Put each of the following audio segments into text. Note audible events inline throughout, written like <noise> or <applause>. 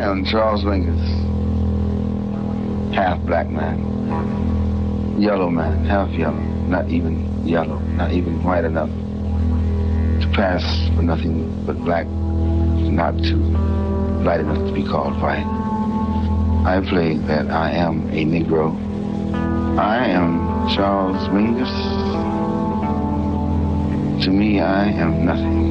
Am Charles Mingus, half black man, yellow man, half yellow, not even yellow, not even white enough to pass for nothing but black, not too light enough to be called white. I play that I am a Negro. I am Charles Mingus. To me, I am nothing.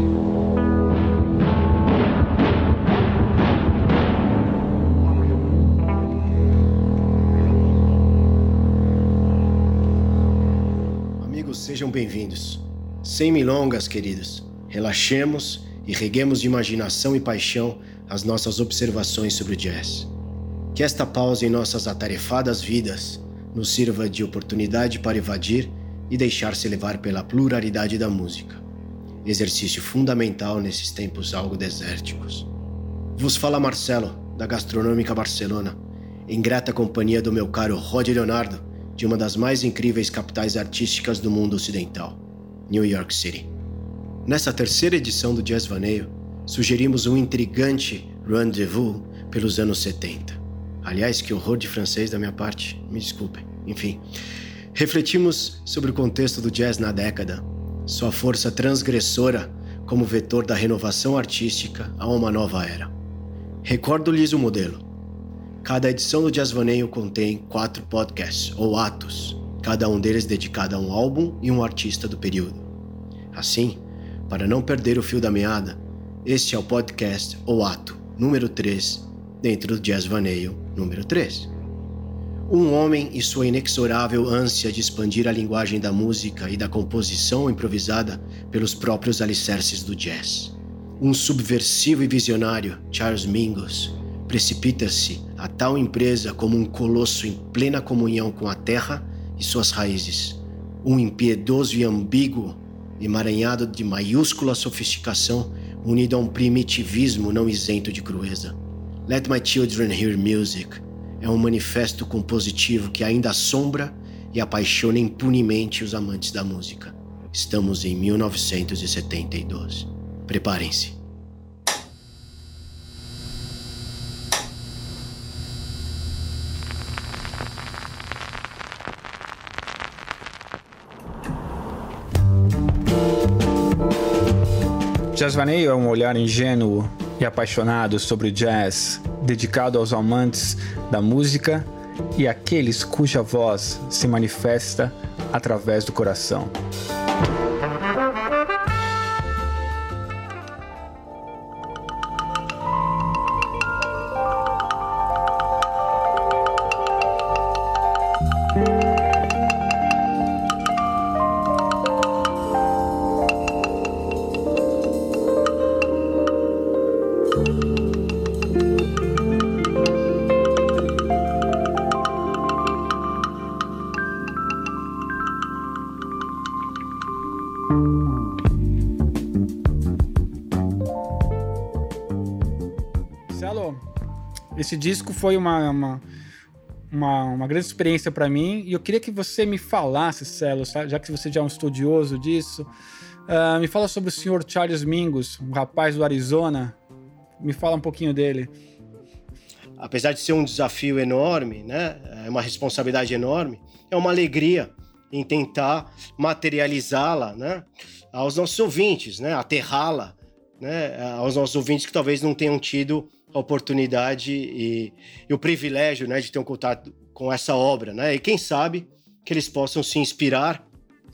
Sejam bem-vindos. Sem milongas, queridos, relaxemos e reguemos de imaginação e paixão as nossas observações sobre o jazz. Que esta pausa em nossas atarefadas vidas nos sirva de oportunidade para evadir e deixar-se levar pela pluralidade da música, exercício fundamental nesses tempos algo desérticos. Vos fala Marcelo, da Gastronômica Barcelona, em grata companhia do meu caro Rod Leonardo, de uma das mais incríveis capitais artísticas do mundo ocidental, New York City. Nessa terceira edição do Jazz Vaneio, sugerimos um intrigante rendezvous pelos anos 70. Aliás, que horror de francês da minha parte, me desculpem. Enfim, refletimos sobre o contexto do jazz na década, sua força transgressora como vetor da renovação artística a uma nova era. Recordo-lhes o modelo Cada edição do Jazz Vaneio contém quatro podcasts, ou atos, cada um deles dedicado a um álbum e um artista do período. Assim, para não perder o fio da meada, este é o podcast ou ato número 3 dentro do Jazz Vaneio número 3. Um homem e sua inexorável ânsia de expandir a linguagem da música e da composição improvisada pelos próprios alicerces do jazz. Um subversivo e visionário, Charles Mingus, precipita-se a tal empresa como um colosso em plena comunhão com a terra e suas raízes, um impiedoso e ambíguo, emaranhado de maiúscula sofisticação, unido a um primitivismo não isento de crueza. Let My Children Hear Music é um manifesto compositivo que ainda assombra e apaixona impunemente os amantes da música. Estamos em 1972. Preparem-se. Jazz Vaneio é um olhar ingênuo e apaixonado sobre o jazz, dedicado aos amantes da música e àqueles cuja voz se manifesta através do coração. Esse disco foi uma, uma, uma, uma grande experiência para mim e eu queria que você me falasse, Celo, já que você já é um estudioso disso, uh, me fala sobre o senhor Charles Mingus, um rapaz do Arizona. Me fala um pouquinho dele. Apesar de ser um desafio enorme, né, é uma responsabilidade enorme, é uma alegria em tentar materializá-la, né, aos nossos ouvintes, né, aterrá-la, né, aos nossos ouvintes que talvez não tenham tido a oportunidade e, e, o privilégio né, de ter um contato com essa obra. Né? E quem sabe que eles possam se inspirar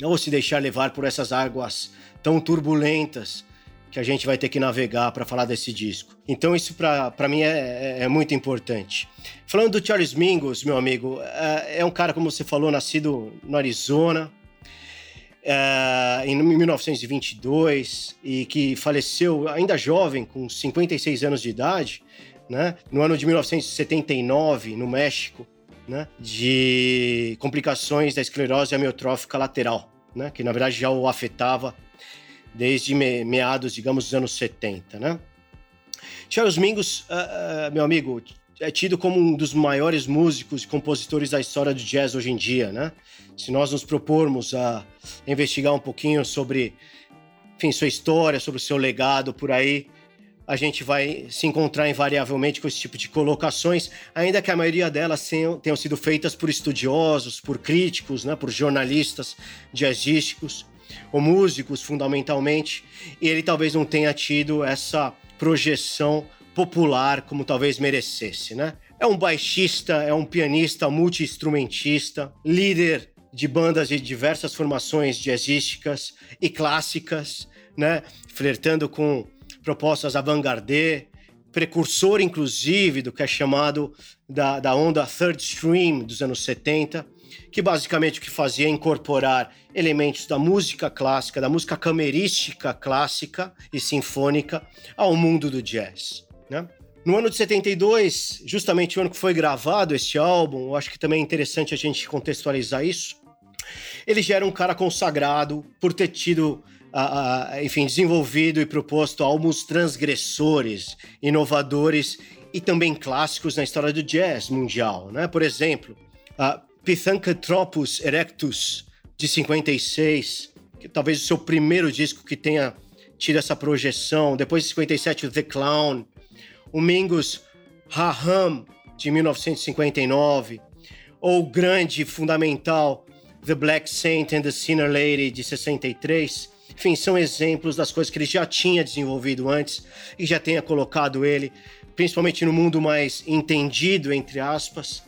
ou se deixar levar por essas águas tão turbulentas que a gente vai ter que navegar para falar desse disco. Então isso para mim é, é, é, muito importante. Falando do Charles Mingus, meu amigo, é, é um cara, como você falou, nascido no Arizona, é, em 1922 e que faleceu ainda jovem, com 56 anos de idade, né? No ano de 1979, no México, né? De complicações da esclerose amiotrófica lateral, né? Que na verdade já o afetava desde meados, digamos, dos anos 70, né? Charles Mingus, uh, uh, meu amigo, é tido como um dos maiores músicos e compositores da história do jazz hoje em dia, né? Se nós nos propormos a investigar um pouquinho sobre, enfim, sua história, sobre o seu legado por aí, a gente vai se encontrar invariavelmente com esse tipo de colocações, ainda que a maioria delas tenham, sido feitas por estudiosos, por críticos, né, por jornalistas jazzísticos ou músicos, fundamentalmente, e ele talvez não tenha tido essa projeção popular como talvez merecesse, né? É um baixista, é um pianista, multi-instrumentista, líder de bandas de diversas formações jazzísticas e clássicas, né? Flertando com propostas avant-garde, precursor, inclusive, do que é chamado da, da onda third stream dos anos 70, que basicamente o que fazia é incorporar elementos da música clássica, da música camerística clássica e sinfônica ao mundo do jazz. Né? No ano de 72, justamente o ano que foi gravado este álbum, eu acho que também é interessante a gente contextualizar isso. Ele já era um cara consagrado por ter tido uh, enfim, desenvolvido e proposto álbuns transgressores, inovadores e também clássicos na história do jazz mundial. Né? Por exemplo, uh, Pithecanthropus erectus, de 56, que talvez o seu primeiro disco que tenha tido essa projeção. Depois de 57, o The Clown. O Mingus Raham, de 1959. Ou o grande, fundamental The Black Saint and the Sinner Lady, de 63. Enfim, são exemplos das coisas que ele já tinha desenvolvido antes e já tenha colocado ele, principalmente no mundo mais entendido, entre aspas,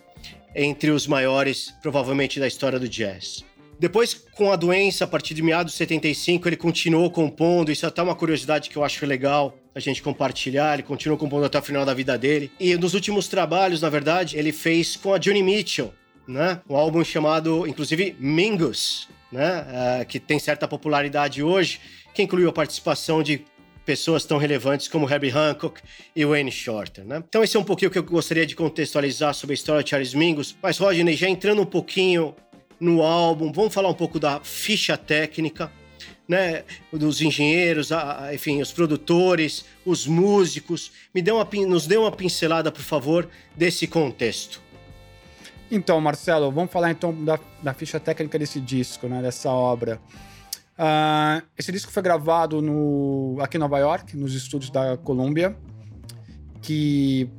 entre os maiores, provavelmente, da história do jazz. Depois, com a doença, a partir de meados de 75, ele continuou compondo. Isso é até uma curiosidade que eu acho legal a gente compartilhar. Ele continuou compondo até o final da vida dele. E nos últimos trabalhos, na verdade, ele fez com a Johnny Mitchell, né? Um álbum chamado, inclusive, Mingus, né, uh, que tem certa popularidade hoje, que incluiu a participação de pessoas tão relevantes como Herbie Hancock e Wayne Shorter. Né? Então esse é um pouquinho que eu gostaria de contextualizar sobre a história de Charles Mingus. Mas, Rodney, já entrando um pouquinho no álbum, vamos falar um pouco da ficha técnica, né, dos engenheiros, a, enfim, os produtores, os músicos. Me dê uma, nos dê uma pincelada, por favor, desse contexto. Então, Marcelo, vamos falar então da, da ficha técnica desse disco, né, dessa obra. Uh, esse disco foi gravado no, aqui em Nova York, nos estúdios da Columbia, que,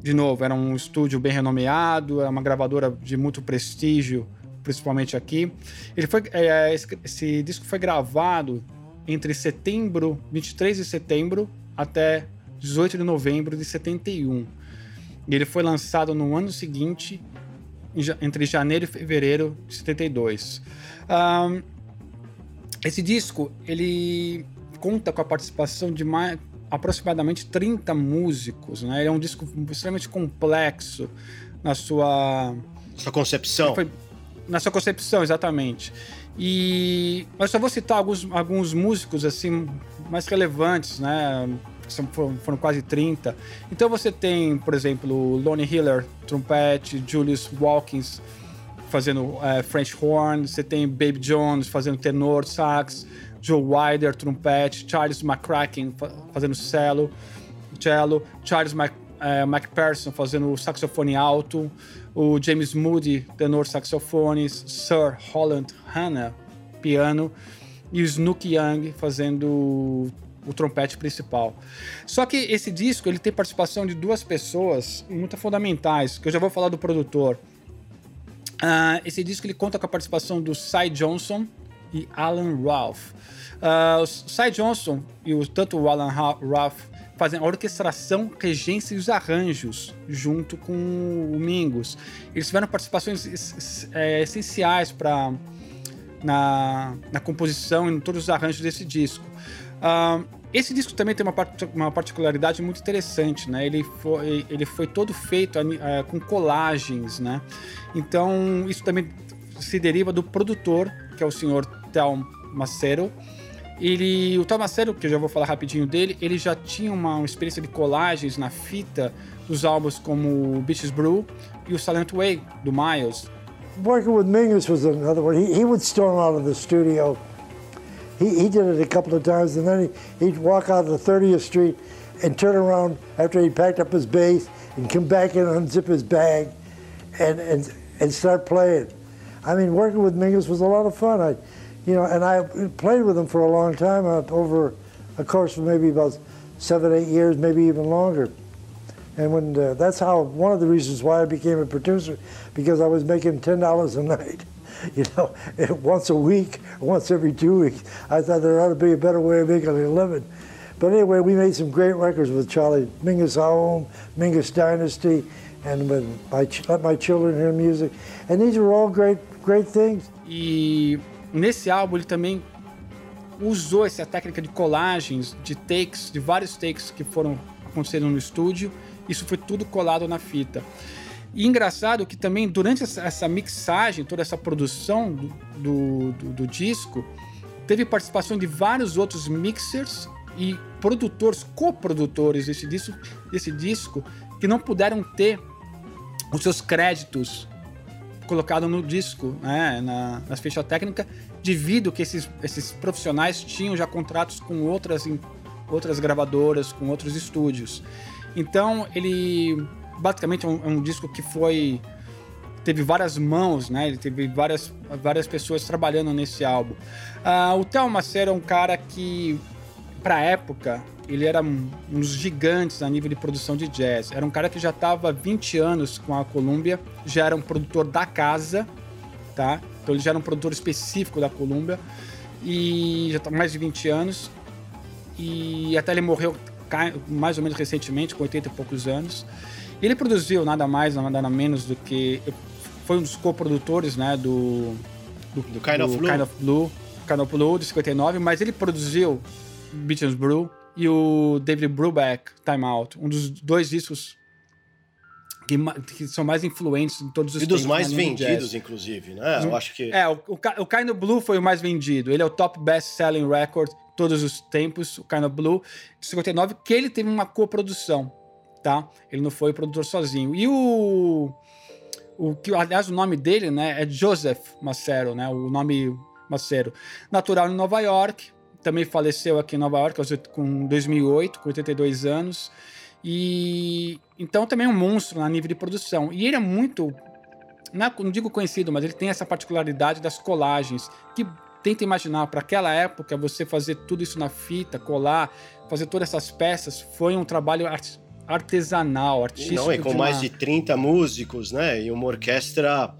de novo, era um estúdio bem renomeado, é uma gravadora de muito prestígio, principalmente aqui. Ele foi, é, esse, disco foi gravado entre setembro, 23 de setembro, até 18 de novembro de 71. E ele foi lançado no ano seguinte, entre janeiro e fevereiro de 72. Um, esse disco, ele conta com a participação de mais, aproximadamente 30 músicos, né? Ele é um disco extremamente complexo na sua... Sua concepção. Foi, na sua concepção, exatamente. E eu só vou citar alguns, alguns músicos assim mais relevantes, né? Foram, foram, quase 30. Então você tem, por exemplo, Lonnie Hiller, trompete, Julius Walkins fazendo é, French horn, você tem Baby Jones fazendo tenor, sax, Joe Wider, trompete, Charles McCracken fazendo cello, cello Charles Mac, é, McPherson fazendo saxofone alto, o James Moody, tenor saxofone, Sir Holland Hanna, piano, e o Snook Young fazendo o trompete principal. Só que esse disco ele tem participação de duas pessoas muito fundamentais, que eu já vou falar do produtor. Uh, esse disco ele conta com a participação do Cy Johnson e Alan Ralph. Uh, o Cy Johnson e o, tanto o Alan Ralph fazem a orquestração, regência e os arranjos junto com o Mingus. Eles tiveram participações é, essenciais para na, na composição e em todos os arranjos desse disco. Uh, esse disco também tem uma, part uma particularidade muito interessante, né? Ele foi, ele foi todo feito uh, com colagens, né? Então, isso também se deriva do produtor, que é o senhor Tel Macero. Ele, o Tel Macero, que eu já vou falar rapidinho dele, ele já tinha uma, uma experiência de colagens na fita dos álbuns como Beaches Brew e o Silent Way, do Miles. Working with Mingus was another one. He, he would storm out of the studio He, he did it a couple of times, and then he, he'd walk out of the 30th Street and turn around after he packed up his bass and come back and unzip his bag and, and, and start playing. I mean, working with Mingus was a lot of fun. I, you know, and I played with him for a long time, uh, over of course, for maybe about seven, eight years, maybe even longer. And when uh, that's how one of the reasons why I became a producer, because I was making ten dollars a night, <laughs> you know, once a week, once every two weeks. I thought there ought to be a better way of making a living. But anyway, we made some great records with Charlie Mingus Home, Mingus Dynasty, and with my, Let My Children Hear Music. And these are all great, great things. E nesse álbum ele também usou essa técnica de colagens, de takes, de vários takes que foram acontecendo no estúdio. Isso foi tudo colado na fita. E engraçado que também durante essa mixagem, toda essa produção do, do, do, disco, teve participação de vários outros mixers e produtores, coprodutores desse disco, desse disco que não puderam ter os seus créditos colocados no disco, né, na, nas fichas técnicas, devido que esses, esses profissionais tinham já contratos com outras, outras gravadoras, com outros estúdios. Então ele basicamente é um, é um disco que foi teve várias mãos, né? Ele teve várias, várias pessoas trabalhando nesse álbum. Uh, o Theo Macero é um cara que, para época, ele era um, um dos gigantes a nível de produção de jazz. Era um cara que já estava 20 anos com a Columbia, já era um produtor da casa, tá? Então ele já era um produtor específico da Columbia e já está mais de 20 anos. E até ele morreu mais ou menos recentemente, com 80 e poucos anos. Ele produziu nada mais, nada menos do que. Foi um dos co-produtores né, do, do, do, kind, do of kind, of Blue. Kind of Blue, de 59, mas ele produziu Beatles Brew e o David Brubeck, Time Out, um dos dois discos que, que, são mais influentes em todos os E dos mais vendidos, inclusive, né? Eu acho que. É, o, o, o Kind of Blue foi o mais vendido. Ele é o top best selling record todos os tempos, o Kind of Blue, de 59, que ele teve uma coprodução, tá? Ele não foi produtor sozinho. E o. o que, aliás, o nome dele, né, é Joseph Macero, né? O nome Macero. Natural em Nova York, também faleceu aqui em Nova York com 2008, com 82 anos. E então também é um monstro na nível de produção. E ele é muito não, digo conhecido, mas ele tem essa particularidade das colagens, que tenta imaginar, para aquela época, você fazer tudo isso na fita, colar, fazer todas essas peças, foi um trabalho art artesanal, artístico. Não, e com mais de 30 músicos, né? E uma orquestra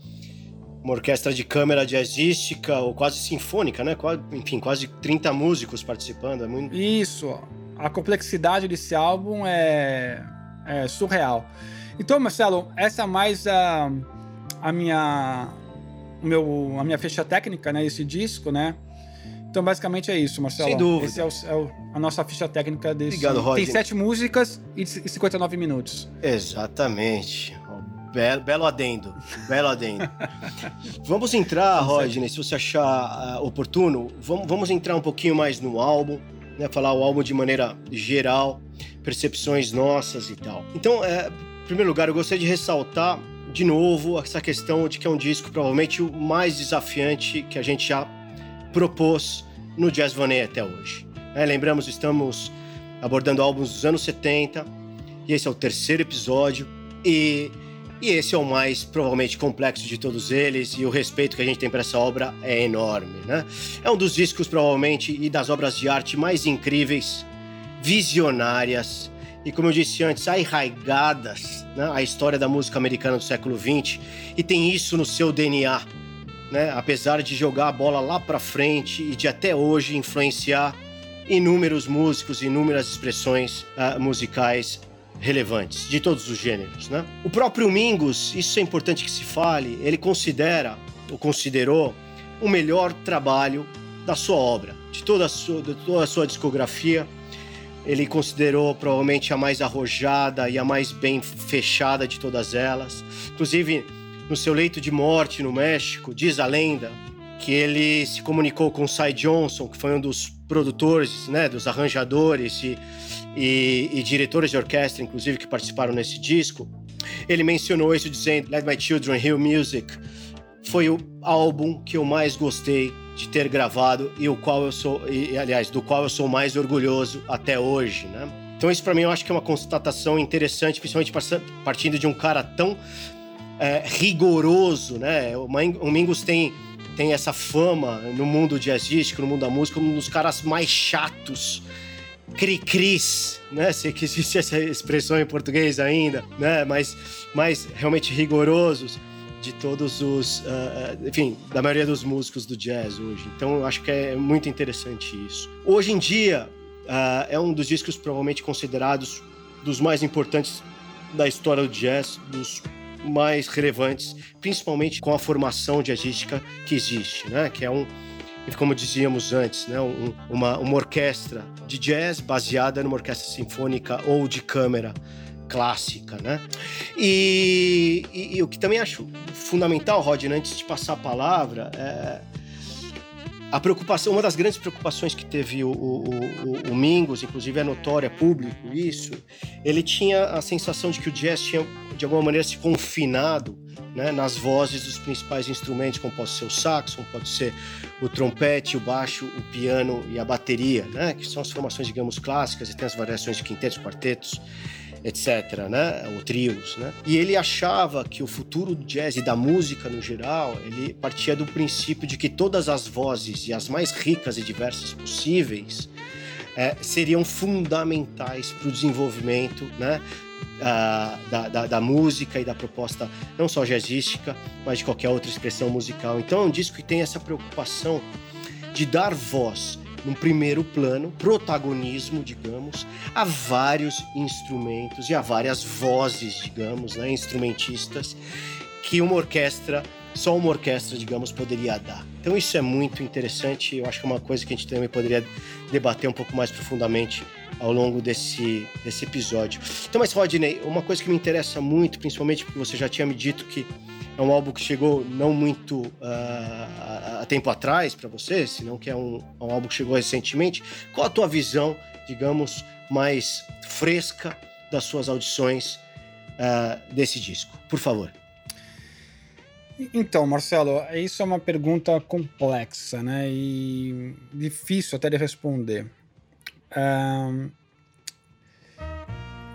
uma orquestra de câmara jazzística ou quase sinfônica, né? enfim, quase 30 músicos participando. É muito... Isso. A complexidade desse álbum é, é surreal. Então, Marcelo, essa é mais a, a minha meu, a minha ficha técnica, né? Esse disco, né? Então, basicamente é isso, Marcelo. Sem dúvida. Esse é, o, é o, a nossa ficha técnica desse. Obrigado, Roger. Tem sete músicas e 59 minutos. Exatamente. Belo, belo adendo. Belo adendo. vamos entrar, Rodney, se você achar uh, oportuno, vamos, vamos entrar um pouquinho mais no álbum, né? Falar o álbum de maneira geral, percepções nossas e tal. Então, é, em primeiro lugar, eu gostaria de ressaltar de novo, essa questão de que é um disco provavelmente o mais desafiante que a gente já propôs no Jazz Vanet até hoje. É, lembramos, estamos abordando álbuns dos anos 70 e esse é o terceiro episódio e, e esse é o mais provavelmente complexo de todos eles e o respeito que a gente tem para essa obra é enorme, né? É um dos discos provavelmente e das obras de arte mais incríveis, visionárias e, como eu disse antes, arraigadas né, à história da música americana do século XX e tem isso no seu DNA. Né, apesar de jogar a bola lá para frente e de até hoje influenciar inúmeros músicos, inúmeras expressões uh, musicais relevantes de todos os gêneros, né? O próprio Mingus, isso é importante que se fale, ele considera ou considerou o melhor trabalho da sua obra, de toda a sua, de toda a sua discografia ele considerou provavelmente a mais arrojada e a mais bem fechada de todas elas. Inclusive, no seu leito de morte no México, diz a lenda que ele se comunicou com Cy Johnson, que foi um dos produtores, né, dos arranjadores e, e, e diretores de orquestra, inclusive, que participaram nesse disco. Ele mencionou isso dizendo: Let My Children Hear Music foi o álbum que eu mais gostei de ter gravado e o qual eu sou, e, aliás, do qual eu sou mais orgulhoso até hoje, né? Então isso para mim eu acho que é uma constatação interessante, principalmente partindo de um cara tão é, rigoroso, né? O Mingus tem tem essa fama no mundo jazzístico, no mundo da música, um dos caras mais chatos cri-cris, né? Se existe essa expressão em português ainda, né? Mas, mas realmente rigorosos de todos os, uh, enfim, da maioria dos músicos do jazz hoje. Então, eu acho que é muito interessante isso. Hoje em dia, uh, é um dos discos provavelmente considerados dos mais importantes da história do jazz, dos mais relevantes, principalmente com a formação jazzística que existe, né? Que é um como dizíamos antes, né, um, uma, uma orquestra de jazz baseada numa orquestra sinfônica ou de câmara clássica, né? E, e, e, o que também acho fundamental, Rodney, antes de passar a palavra, é a preocupação, uma das grandes preocupações que teve o, o, o, o Mingus, inclusive é notória, público isso, ele tinha a sensação de que o jazz tinha, de alguma maneira, se confinado né, nas vozes dos principais instrumentos, como pode ser o saxo, pode ser o trompete, o baixo, o piano e a bateria, né, que são as formações, digamos, clássicas, e tem as variações de quintetos, quartetos etc, né, ou trios, né? E ele achava que o futuro do jazz e da música no geral, ele partia do princípio de que todas as vozes e as mais ricas e diversas possíveis é, seriam fundamentais para o desenvolvimento, né, da, da, da, música e da proposta não só jazzística, mas de qualquer outra expressão musical. Então é um disco que tem essa preocupação de dar voz num primeiro plano, protagonismo, digamos, a vários instrumentos e a várias vozes, digamos, né, instrumentistas, que uma orquestra, só uma orquestra, digamos, poderia dar. Então isso é muito interessante, eu acho que é uma coisa que a gente também poderia debater um pouco mais profundamente ao longo desse, desse episódio. Então, mas Rodney, uma coisa que me interessa muito, principalmente porque você já tinha me dito que é um álbum que chegou não muito uh, há tempo atrás para você, senão que é um, um, álbum que chegou recentemente. Qual a tua visão, digamos, mais fresca das suas audições uh, desse disco? Por favor. Então, Marcelo, isso é uma pergunta complexa, né? E difícil até de responder. Um,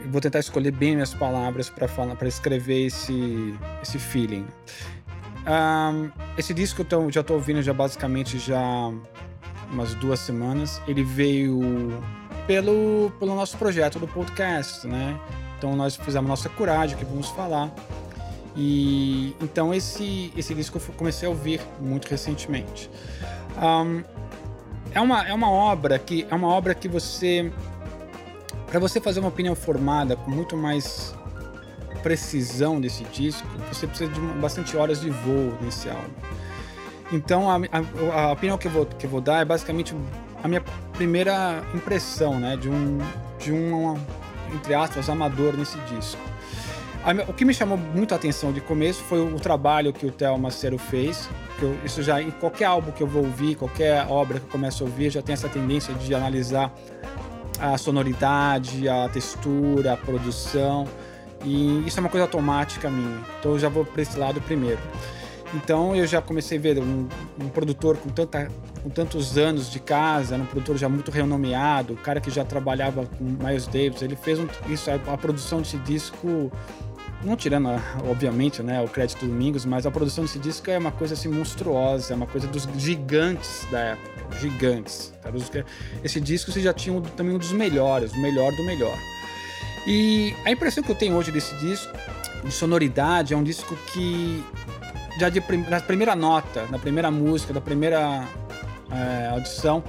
vou tentar escolher bem minhas palavras para falar, para escrever esse esse feeling. Um, esse disco eu tô, já estou ouvindo já basicamente já umas duas semanas. Ele veio pelo pelo nosso projeto do podcast, né? Então nós fizemos nossa curagem que vamos falar. E então esse esse disco eu comecei a ouvir muito recentemente. Um, é uma, é uma obra que é uma obra que você para você fazer uma opinião formada com muito mais precisão desse disco, você precisa de bastante horas de voo nesse álbum. Então a, a, a opinião que eu, vou, que eu vou dar é basicamente a minha primeira impressão, né, de um de um entre aspas amador nesse disco. O que me chamou muito a atenção de começo foi o trabalho que o Theo Macero fez. Eu, isso já em qualquer álbum que eu vou ouvir, qualquer obra que eu começo a ouvir, já tem essa tendência de analisar a sonoridade, a textura, a produção. E isso é uma coisa automática minha. Então eu já vou para esse lado primeiro. Então eu já comecei a ver um, um produtor com, tanta, com tantos anos de casa, um produtor já muito renomeado, um cara que já trabalhava com Miles Davis. Ele fez um, isso, a, a produção desse disco não tirando, obviamente, né, o crédito do Domingos, mas a produção desse disco é uma coisa assim monstruosa, é uma coisa dos gigantes da época, gigantes. Esse disco você já tinha também um dos melhores, o melhor do melhor. E a impressão que eu tenho hoje desse disco, de sonoridade, é um disco que já de, na primeira nota, na primeira música, da primeira é, audição,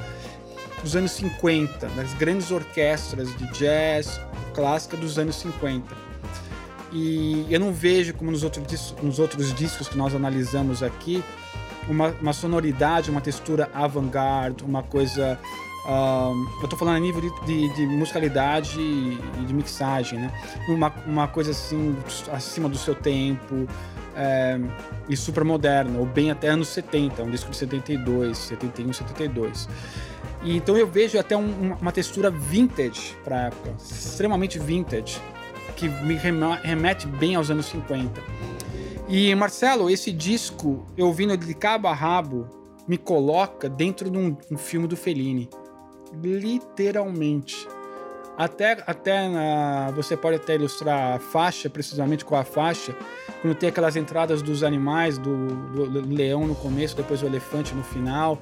dos anos 50, das grandes orquestras de jazz clássica dos anos 50 e eu não vejo, como nos outros, nos outros discos que nós analisamos aqui, uma, uma sonoridade, uma textura avant-garde, uma coisa. Eu estou falando a nível de, de, de, musicalidade e de mixagem, né? Uma, uma coisa assim, acima do seu tempo é, e super moderna, ou bem até anos 70, um disco de 72, 71, 72. E, então eu vejo até um, uma textura vintage para época, extremamente vintage que me remete bem aos anos 50. E Marcelo, esse disco, eu ouvindo de cabo a rabo, me coloca dentro de um, um filme do Fellini. Literalmente. Até, até na, você pode até ilustrar a faixa, precisamente com a faixa, quando tem aquelas entradas dos animais, do, do leão no começo, depois o elefante no final.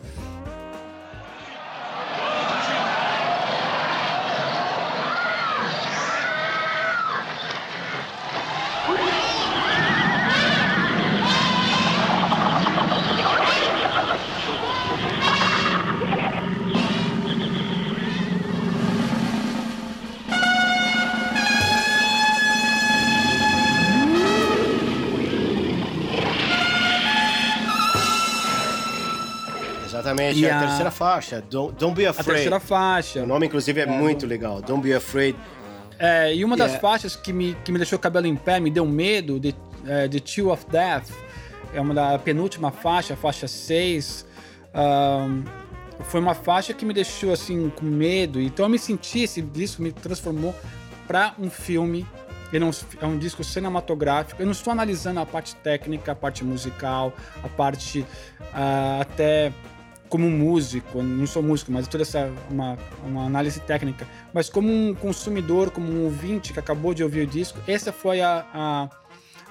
Exatamente, E é a, a- terceira faixa, Don't, Don't Be A Afraid. terceira faixa. O nome, inclusive, é, muito legal, Don't Be Afraid. É, e uma das Yeah. faixas que me, que me deixou o cabelo em pé, me deu medo, The, é, The Chill of Death, é uma da penúltima faixa, a faixa 6. Ahn, foi uma faixa que me deixou assim com medo, então eu me senti, esse disco me transformou para um filme. Ele é um, é um disco cinematográfico. Eu não estou analisando a parte técnica, a parte musical, a parte ah, até como músico, não sou músico, mas toda essa uma, uma análise técnica, mas como um consumidor, como um ouvinte que acabou de ouvir o disco, essa foi a, a,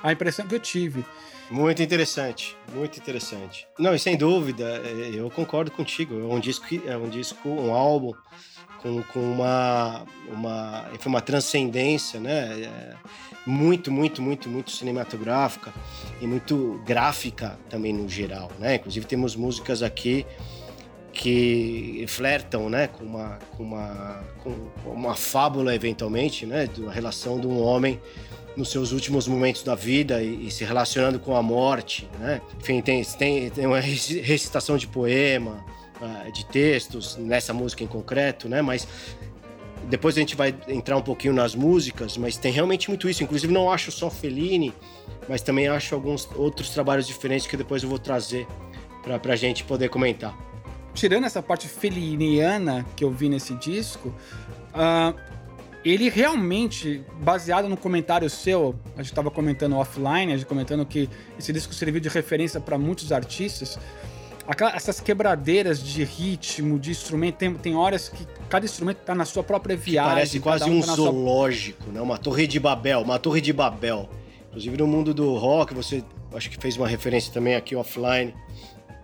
a impressão que eu tive. Muito interessante, muito interessante. Não, e sem dúvida, é, eu concordo contigo. É um disco, é um disco, um álbum com, com uma, uma, enfim, uma transcendência, né? É, muito, muito, muito, muito cinematográfica e muito gráfica também no geral, né? Inclusive temos músicas aqui que flertam, né, com uma, com uma, com uma fábula eventualmente, né, da relação de um homem nos seus últimos momentos da vida e, e se relacionando com a morte, né? Enfim, tem, tem, tem uma reci- recitação de poema, ah, de textos nessa música em concreto, né? Mas depois a gente vai entrar um pouquinho nas músicas, mas tem realmente muito isso. Inclusive não acho só Fellini, mas também acho alguns outros trabalhos diferentes que depois eu vou trazer para pra gente poder comentar. Tirando essa parte feliniana que eu vi nesse disco, ah, ele realmente, baseado no comentário seu, a gente estava comentando offline, a gente comentando que esse disco serviu de referência para muitos artistas. Aquela- essas quebradeiras de ritmo, de instrumento, tem, tem horas que cada instrumento está na sua própria viagem. Parece quase um um tá na sua- zoológico, né? Uma torre de Babel, uma torre de Babel. Inclusive no mundo do rock, você acho que fez uma referência também aqui offline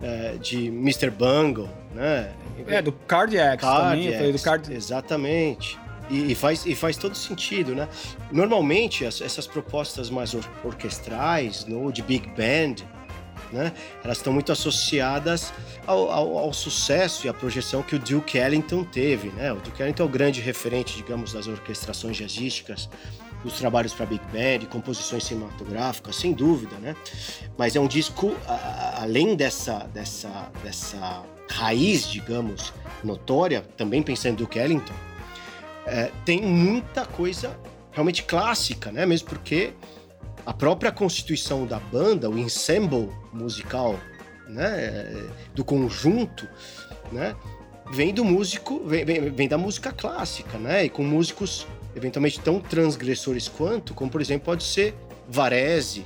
é, de Mr. Bungle, né? É, do Cardiacs, também, eu falei do Cardiacs, Card... Exatamente. E, e faz, e faz todo sentido, né? Normalmente, as- essas propostas mais or- orquestrais, no, de big band, né? Elas estão muito associadas ao, ao- ao sucesso e à projeção que o Duke Ellington teve, né? O Duke Ellington é o grande referente, digamos, das orquestrações jazzísticas, dos trabalhos para big band, composições cinematográficas, sem dúvida, né? Mas é um disco, a- além dessa, dessa, dessa raiz, digamos, notória, também pensando em Duke Ellington, é, tem muita coisa realmente clássica, né? Mesmo porque a própria constituição da banda, o ensemble musical, né? Do conjunto, né? Vem do músico, vem, vem- vem da música clássica, né? E com músicos eventualmente tão transgressores quanto, como por exemplo pode ser Varese,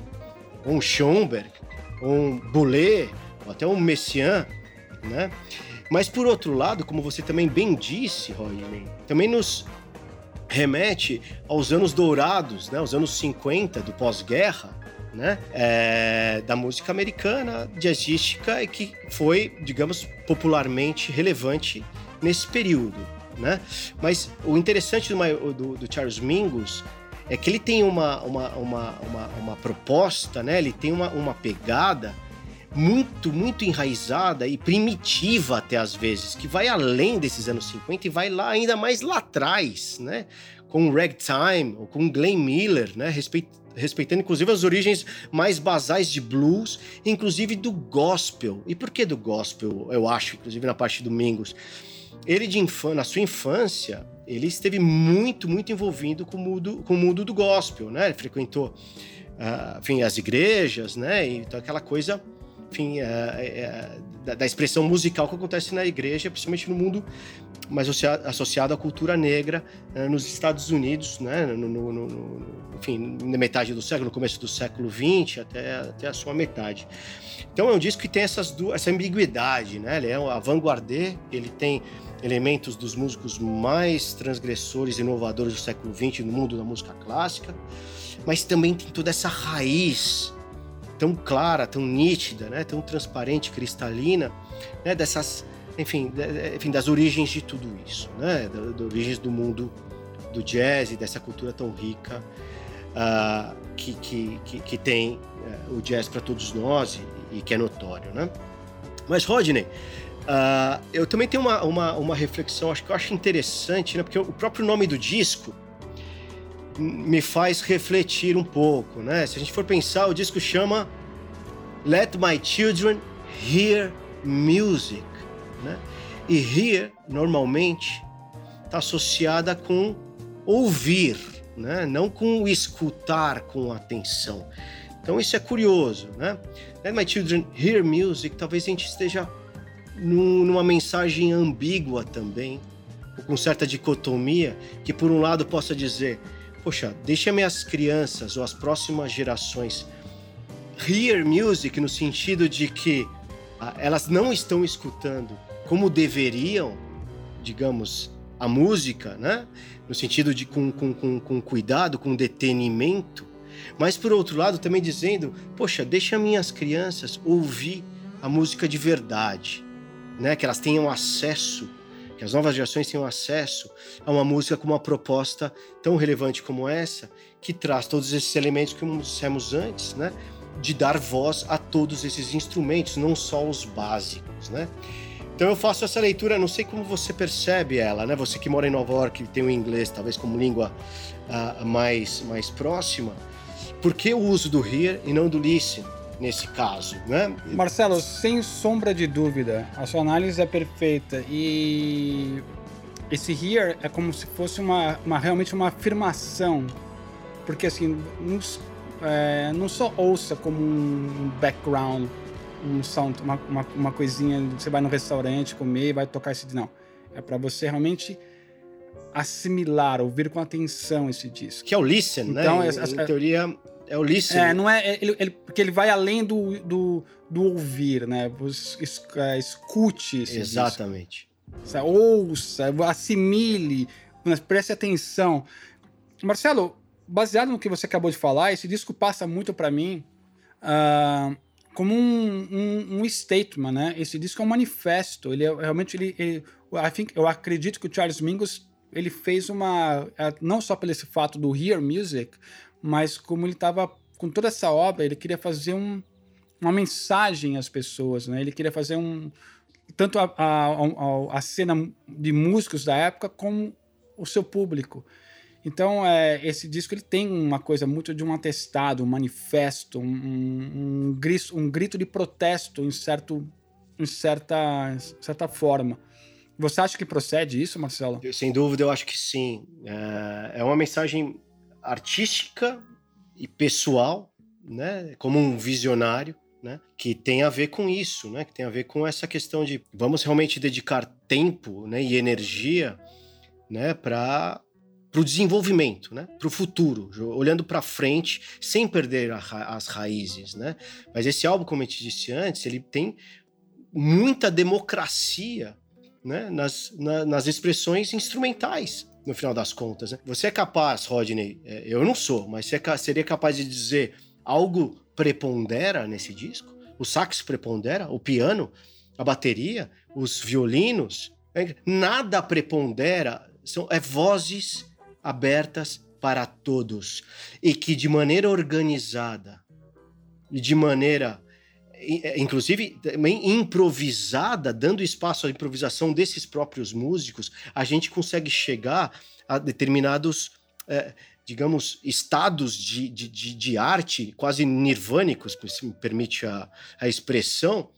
ou um Schoenberg, ou um Boulez, ou até um Messiaen, né? Mas por outro lado, como você também bem disse, Rodney, também nos remete aos anos dourados, né? Os anos 50 do pós-guerra, né? É, da música americana, jazzística, e que foi, digamos, popularmente relevante nesse período, né? Mas o interessante do, do- do Charles Mingus é que ele tem uma, uma, uma, uma, uma proposta, né? Ele tem uma, uma pegada muito, muito enraizada e primitiva até às vezes, que vai além desses anos 50 e vai lá ainda mais lá atrás, né? Com ragtime, ou com Glenn Miller, né? Respeit- respeitando inclusive as origens mais basais de blues, inclusive do gospel. E por que do gospel? Eu acho, inclusive na parte do Mingus. Ele de infância, na sua infância, ele esteve muito, muito envolvido com o mundo, com o mundo do gospel, né? Ele frequentou, ah, enfim, as igrejas, né? Então aquela coisa enfim, é, é, da, da expressão musical que acontece na igreja, principalmente no mundo mais associa- associado à cultura negra eh, nos Estados Unidos, né, no- no- no- enfim, na metade do século, no começo do século XX até, até a sua metade. Então é um disco que tem essas duas, essa ambiguidade, né? Ele é um avant-garde, ele tem elementos dos músicos mais transgressores e inovadores do século XX no mundo da música clássica, mas também tem toda essa raiz tão clara, tão nítida, né, tão transparente, cristalina, né, dessas, enfim, de- enfim, das origens de tudo isso, né, da- das origens do mundo do jazz e dessa cultura tão rica ah, que, que, que, que tem eh, o jazz para todos nós e, e que é notório, né? Mas Rodney, ah, eu também tenho uma, uma, uma reflexão, acho que eu acho interessante, né, porque o próprio nome do disco me faz refletir um pouco, né? Se a gente for pensar, o disco chama Let My Children Hear Music, né? E hear, normalmente, está associada com ouvir, né? Não com escutar com atenção. Então isso é curioso, né? Let my children hear music, talvez a gente esteja num, numa mensagem ambígua também, com certa dicotomia, que por um lado possa dizer, poxa, deixa minhas crianças ou as próximas gerações hear music no sentido de que ah, elas não estão escutando como deveriam, digamos, a música, né? No sentido de com, com, com, com cuidado, com detenimento, mas por outro lado também dizendo, poxa, deixa minhas crianças ouvir a música de verdade, né? Que elas tenham acesso, que as novas gerações tenham acesso a uma música com uma proposta tão relevante como essa, que traz todos esses elementos que dissemos antes, né? De dar voz a todos esses instrumentos, não só os básicos, né? Então eu faço essa leitura, não sei como você percebe ela, né? Você que mora em Nova York, tem o inglês talvez como língua uh, mais, mais próxima. Por que o uso do hear e não do listen nesse caso, né? Marcelo, sem sombra de dúvida, a sua análise é perfeita e esse hear é como se fosse uma, uma realmente uma afirmação, porque assim, não, é, não só ouça como um background um sound, uma, uma, uma coisinha, você vai no restaurante comer e vai tocar esse Não. É para você realmente assimilar, ouvir com atenção esse disco. Que é o listen, né? então, né? Em, em teoria, é o listen. É, não é. é ele, ele, porque ele vai além do, do, do ouvir, né? É, escute esse Exatamente. Disco. Ouça, assimile, preste atenção. Marcelo, baseado no que você acabou de falar, esse disco passa muito para mim. Uh, como um, um, um, statement, né? Esse disco é um manifesto. Ele é, realmente ele, ele I think, eu acredito que o Charles Mingus ele fez uma é, não só pelo esse fato do hear music, mas como ele estava com toda essa obra, ele queria fazer um, uma mensagem às pessoas, né? Ele queria fazer um tanto a, a, a, cena de músicos da época como o seu público. Então, é, esse disco ele tem uma coisa muito de um atestado, um manifesto, um, um, grito, um grito de protesto em, certo, em certa, certa forma. Você acha que procede isso, Marcelo? Sem dúvida, eu acho que sim. É, é uma mensagem artística e pessoal, né? Como um visionário, né? Que tem a ver com isso, né? Que tem a ver com essa questão de vamos realmente dedicar tempo, né? E energia, né? Para para o desenvolvimento, né? para o futuro, olhando para frente, sem perder ra as raízes. Né? Mas esse álbum, como eu te disse antes, ele tem muita democracia né? nas, na, nas expressões instrumentais, no final das contas. Né? Você é capaz, Rodney, é, eu não sou, mas você é, seria capaz de dizer algo prepondera nesse disco? O sax prepondera, o piano, a bateria, os violinos, é, nada prepondera, são é vozes abertas para todos e que de maneira organizada e de maneira inclusive também improvisada, dando espaço à improvisação desses próprios músicos, a gente consegue chegar a determinados, é, digamos, estados de, de, de, de, arte quase nirvânicos, se me permite a, a expressão,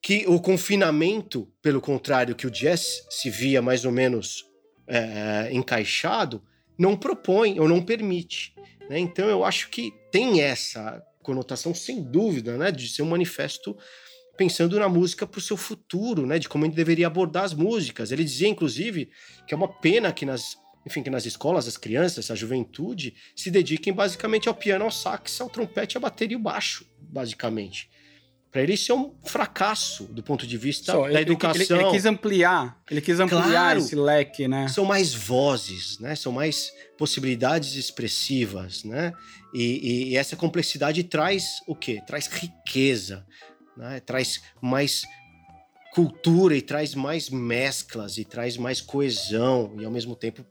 que o confinamento, pelo contrário, que o jazz se via mais ou menos é, encaixado, não propõe ou não permite. Né? Então eu acho que tem essa conotação, sem dúvida, né, de ser um manifesto pensando na música para o seu futuro, né, de como gente deveria abordar as músicas. Ele dizia, inclusive, que é uma pena que nas, enfim, que nas escolas as crianças, a juventude, se dediquem basicamente ao piano, ao sax, ao trompete, à bateria e ao baixo, basicamente. Para ele isso é um fracasso do ponto de vista Só, da ele, educação. Ele, ele, quis ampliar, ele quis ampliar claro, esse leque, né? São mais vozes, né? São mais possibilidades expressivas, né? E, e, e essa complexidade traz o quê? Traz riqueza, né? Traz mais cultura e traz mais mesclas e traz mais coesão e ao mesmo tempo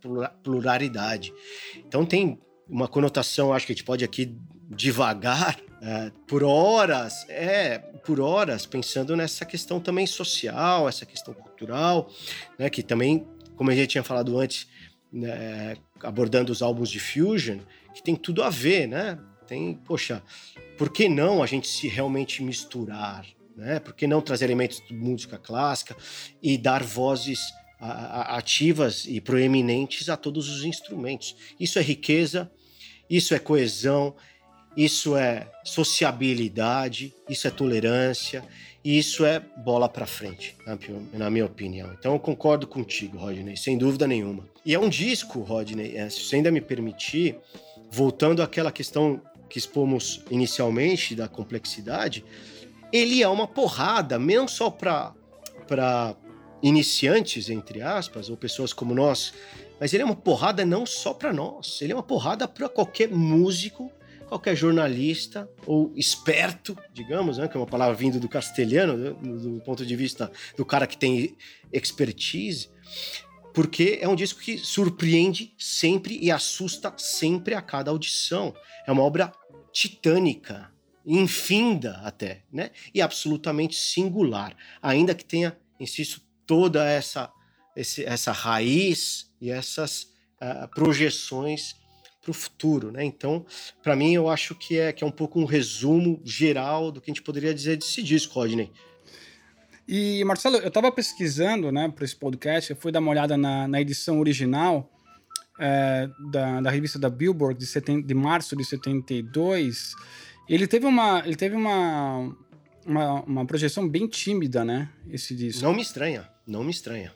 pluralidade. Então tem uma conotação, acho que a gente pode aqui devagar é, por horas, é, por horas, pensando nessa questão também social, essa questão cultural, né, que também, como a gente tinha falado antes, né, abordando os álbuns de Fusion, que tem tudo a ver, né? Tem, poxa, por que não a gente se realmente misturar, né? Por que não trazer elementos de música clássica e dar vozes ativas e proeminentes a todos os instrumentos? Isso é riqueza, isso é coesão, isso é sociabilidade, isso é tolerância, isso é bola para frente, na, minha opinião. Então eu concordo contigo, Rodney, sem dúvida nenhuma. E é um disco, Rodney, é, se você ainda me permitir, voltando àquela questão que expomos inicialmente da complexidade, ele é uma porrada, mesmo só para iniciantes, entre aspas, ou pessoas como nós, mas ele é uma porrada não só para nós, ele é uma porrada para qualquer músico, qualquer jornalista ou esperto, digamos, né, que é uma palavra vindo do castelhano, né, do ponto de vista do cara que tem expertise, porque é um disco que surpreende sempre e assusta sempre a cada audição. É uma obra titânica, infinda até, né? E absolutamente singular, ainda que tenha, insisto, toda essa esse, essa raiz e essas uh, projeções para o futuro, né? Então, para mim, eu acho que é que é um pouco um resumo geral do que a gente poderia dizer desse disco, Rodney. E Marcelo, eu estava pesquisando, né, para esse podcast, eu fui dar uma olhada na, na edição original é, da, da revista da Billboard de, seten, de março de 72. Ele teve uma, ele teve uma, uma, uma projeção bem tímida, né, esse disco. Não me estranha, não me estranha.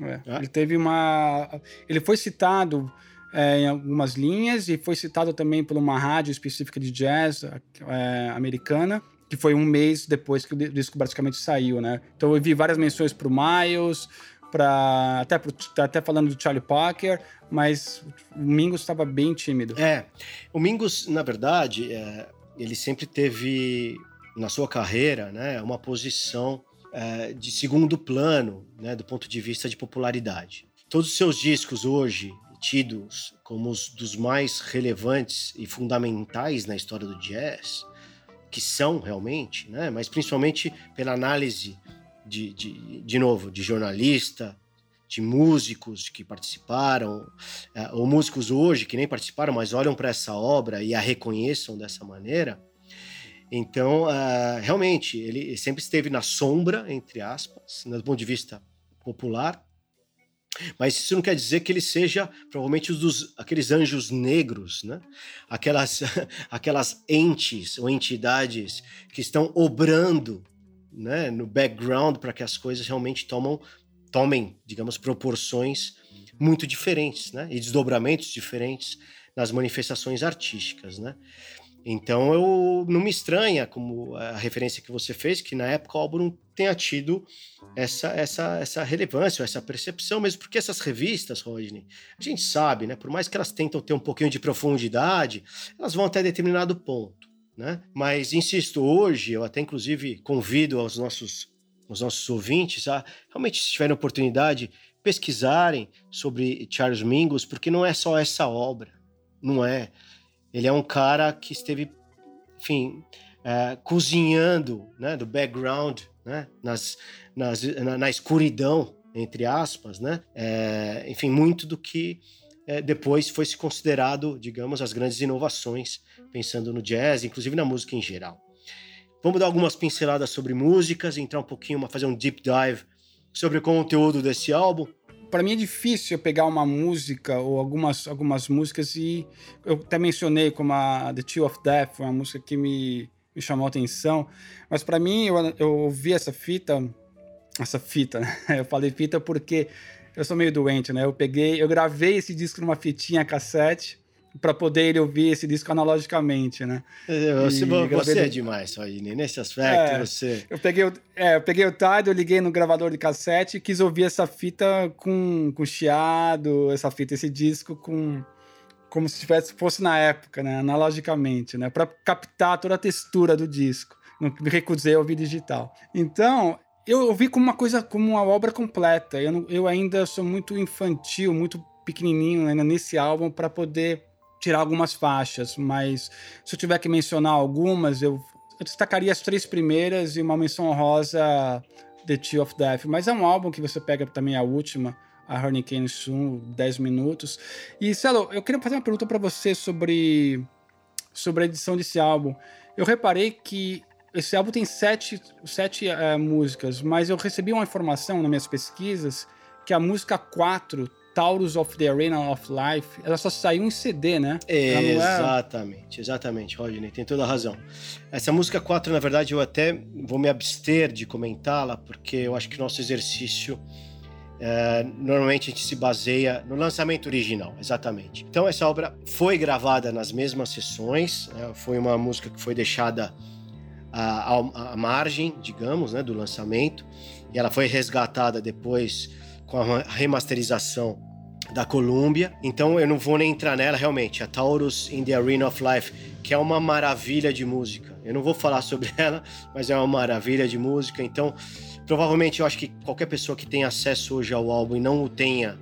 É, ah. Ele teve uma, ele foi citado é, em algumas linhas e foi citado também por uma rádio específica de jazz é, americana que foi um mês depois que o disco basicamente saiu, né? Então eu vi várias menções pro Miles, para até pro, até falando do Charlie Parker, mas o Mingus estava bem tímido. É, o Mingus, na verdade, é, ele sempre teve na sua carreira, né, uma posição é, de segundo plano, né, do ponto de vista de popularidade. Todos os seus discos hoje tidos como os dos mais relevantes e fundamentais na história do jazz, que são realmente, né? mas principalmente pela análise de, de, de novo, de jornalista, de músicos que participaram, é, ou músicos hoje que nem participaram, mas olham para essa obra e a reconheçam dessa maneira. Então, uh, realmente, ele sempre esteve na sombra, entre aspas, do ponto de vista popular, mas isso não quer dizer que ele seja provavelmente um dos aqueles anjos negros, né? Aquelas <laughs> aquelas entes ou entidades que estão obrando, né, no background para que as coisas realmente tomam tomem, digamos, proporções muito diferentes, né? E desdobramentos diferentes nas manifestações artísticas, né? Então eu não me estranha como a referência que você fez, que na época o álbum tenha tido essa, essa, essa relevância, essa percepção, mesmo porque essas revistas, Rodney, a gente sabe, né? Por mais que elas tentam ter um pouquinho de profundidade, elas vão até determinado ponto, né? Mas insisto, hoje eu até inclusive convido aos nossos, os nossos ouvintes a realmente, se tiverem oportunidade, pesquisarem sobre Charles Mingus, porque não é só essa obra, não é. Ele é um cara que esteve, enfim, é, cozinhando, né, do background, né, nas, nas, na, na, escuridão, entre aspas, né, é, enfim, muito do que é, depois foi se considerado, digamos, as grandes inovações, pensando no jazz, inclusive na música em geral. Vamos dar algumas pinceladas sobre músicas, entrar um pouquinho, fazer um deep dive sobre o conteúdo desse álbum para mim é difícil pegar uma música ou algumas, algumas músicas e eu até mencionei como a The Chill of Death, uma música que me, me chamou a atenção, mas para mim eu, eu ouvi essa fita, essa fita, né? <laughs> Eu falei fita porque eu sou meio doente, né? Eu peguei, eu gravei esse disco numa fitinha cassete para poder ele ouvir esse disco analogicamente, né? É, você, você é demais, Faine, nesse aspecto, é, você... Eu peguei, o, é, eu peguei o TAD, eu liguei no gravador de cassete e quis ouvir essa fita com, com chiado, essa fita, esse disco com... Como se tivesse, fosse na época, né? Analogicamente, né? Para captar toda a textura do disco. Não me recusei a ouvir digital. Então, eu ouvi como uma coisa, como uma obra completa. Eu, eu ainda sou muito infantil, muito pequenininho ainda nesse álbum para poder tirar algumas faixas, mas se eu tiver que mencionar algumas, eu, eu destacaria as três primeiras e uma menção honrosa The Tea of Death. Mas é um álbum que você pega também a última, a Hurricane Soon, 10 minutos. E, Celo, eu queria fazer uma pergunta para você sobre, sobre a edição desse álbum. Eu reparei que esse álbum tem sete, sete uh, músicas, mas eu recebi uma informação nas minhas pesquisas que a música 4, Taurus of the Arena of Life, ela só saiu em CD, né? É... Exatamente, exatamente, Rodney, tem toda a razão. Essa música 4, na verdade, eu até vou me abster de comentá-la, porque eu acho que o nosso exercício é, normalmente a gente se baseia no lançamento original, exatamente. Então essa obra foi gravada nas mesmas sessões, né? foi uma música que foi deixada à, à, margem, digamos, né, do lançamento, e ela foi resgatada depois com a remasterização da Columbia. Então eu não vou nem entrar nela realmente. A Taurus in the Arena of Life, que é uma maravilha de música. Eu não vou falar sobre <laughs> ela, mas é uma maravilha de música. Então Provavelmente eu acho que qualquer pessoa que tenha acesso hoje ao álbum e não o tenha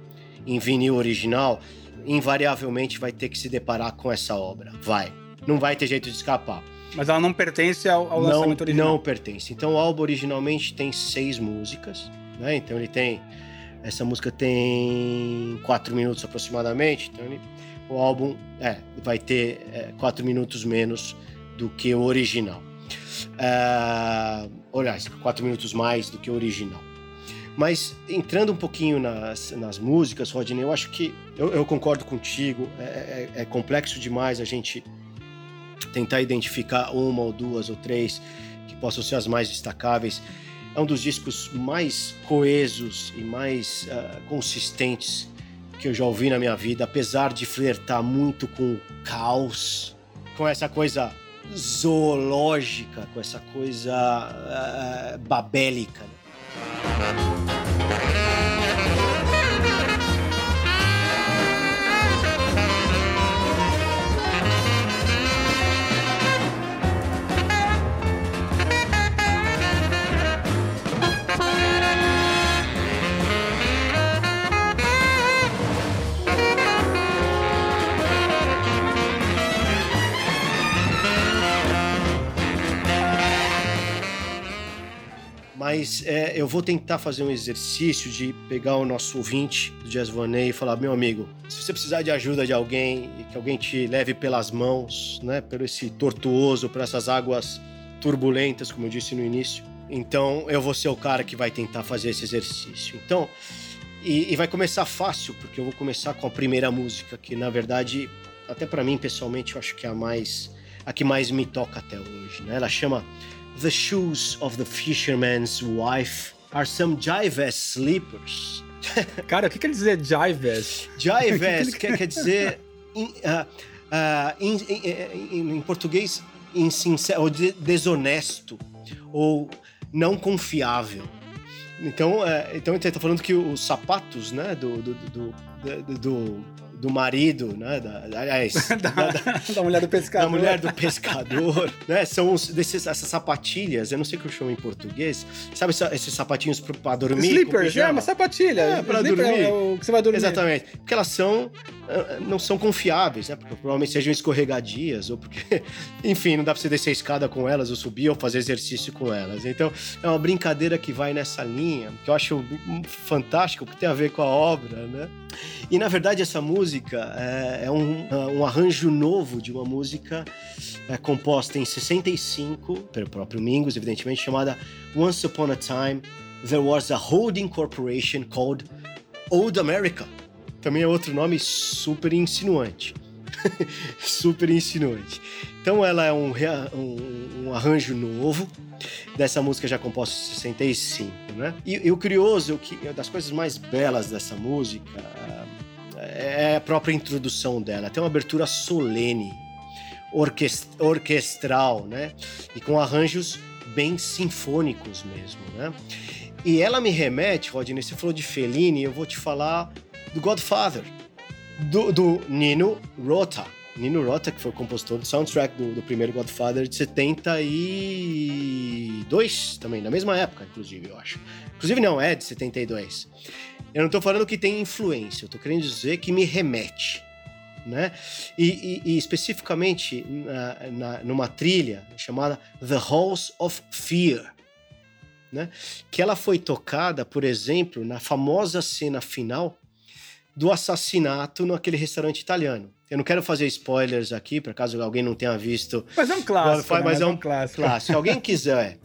em vinil original, invariavelmente vai ter que se deparar com essa obra. Vai. Não vai ter jeito de escapar. Mas ela não pertence ao, ao lançamento não, original? Não pertence. Então o álbum originalmente tem seis músicas, né? Então ele tem... Essa música tem quatro minutos aproximadamente, então ele, o álbum é, vai ter é, quatro minutos menos do que o original. Uh, aliás, quatro minutos mais do que o original. Mas entrando um pouquinho nas, nas músicas, Rodney, eu acho que eu, eu concordo contigo. É, é, é, complexo demais a gente tentar identificar uma ou duas ou três que possam ser as mais destacáveis. É um dos discos mais coesos e mais uh, consistentes que eu já ouvi na minha vida, apesar de flertar muito com o caos, com essa coisa zoológica, com essa coisa uh, babélica. Né? Mas é, eu vou tentar fazer um exercício de pegar o nosso ouvinte do Jazz Vanet e falar: meu amigo, se você precisar de ajuda de alguém e que alguém te leve pelas mãos, né, pelo esse tortuoso, por essas águas turbulentas, como eu disse no início, então eu vou ser o cara que vai tentar fazer esse exercício. Então, e, e vai começar fácil, porque eu vou começar com a primeira música, que na verdade, até para mim pessoalmente, eu acho que é a mais, a que mais me toca até hoje. Né? Ela chama The shoes of the fisherman's wife are some jive slippers. <laughs> Cara, o que quer dizer jive Jive <laughs> quer, quer dizer, in, uh, uh, in, in, em português, insincero, ou desonesto, ou não confiável. Então, uh, então ele está falando que os sapatos né, do, do, do, do, do do marido, né? Da, aliás, <laughs> da, da, da, mulher do pescador. Da mulher do pescador, <laughs> né? São os, desses, essas sapatilhas, eu não sei o que eu chamo em português. Sabe esses sapatinhos pra dormir? Slippers, é, uma sapatilha. É, Slipper dormir. É o que você vai dormir. Exatamente. Porque elas são, eh, não são confiáveis, né? Porque provavelmente sejam escorregadias, ou porque, <laughs> enfim, não dá pra você descer a escada com elas, ou subir, ou fazer exercício com elas. Então, é uma brincadeira que vai nessa linha, que eu acho fantástico, porque tem a ver com a obra, né? E na verdade essa música é, é um, é um, arranjo novo de uma música é, composta em 65 pelo próprio Mingus, evidentemente, chamada Once Upon a Time There Was a Holding Corporation called Old America. Também é outro nome super insinuante. <laughs> super insinuante. Então ela é um, um, arranjo novo dessa música já composta em 65, né? E, e o curioso, que das coisas mais belas dessa música é a própria introdução dela. Tem uma abertura solene, orquestral, né? E com arranjos bem sinfônicos mesmo, né? E ela me remete, Rodney, você falou de Fellini, eu vou te falar do Godfather, do, do Nino Rota. Nino Rota, que foi o compositor do soundtrack do, do primeiro Godfather de 72, também, na mesma época, inclusive, eu acho. Inclusive, não, é de 72. Eu não estou falando que tem influência, eu estou querendo dizer que me remete. Né? E, e, e especificamente na, na, numa trilha chamada The Halls of Fear, né? que ela foi tocada, por exemplo, na famosa cena final do assassinato naquele restaurante italiano. Eu não quero fazer spoilers aqui, por caso alguém não tenha visto. Mas é um clássico. Mas, né? é um clássico. clássico. Se alguém quiser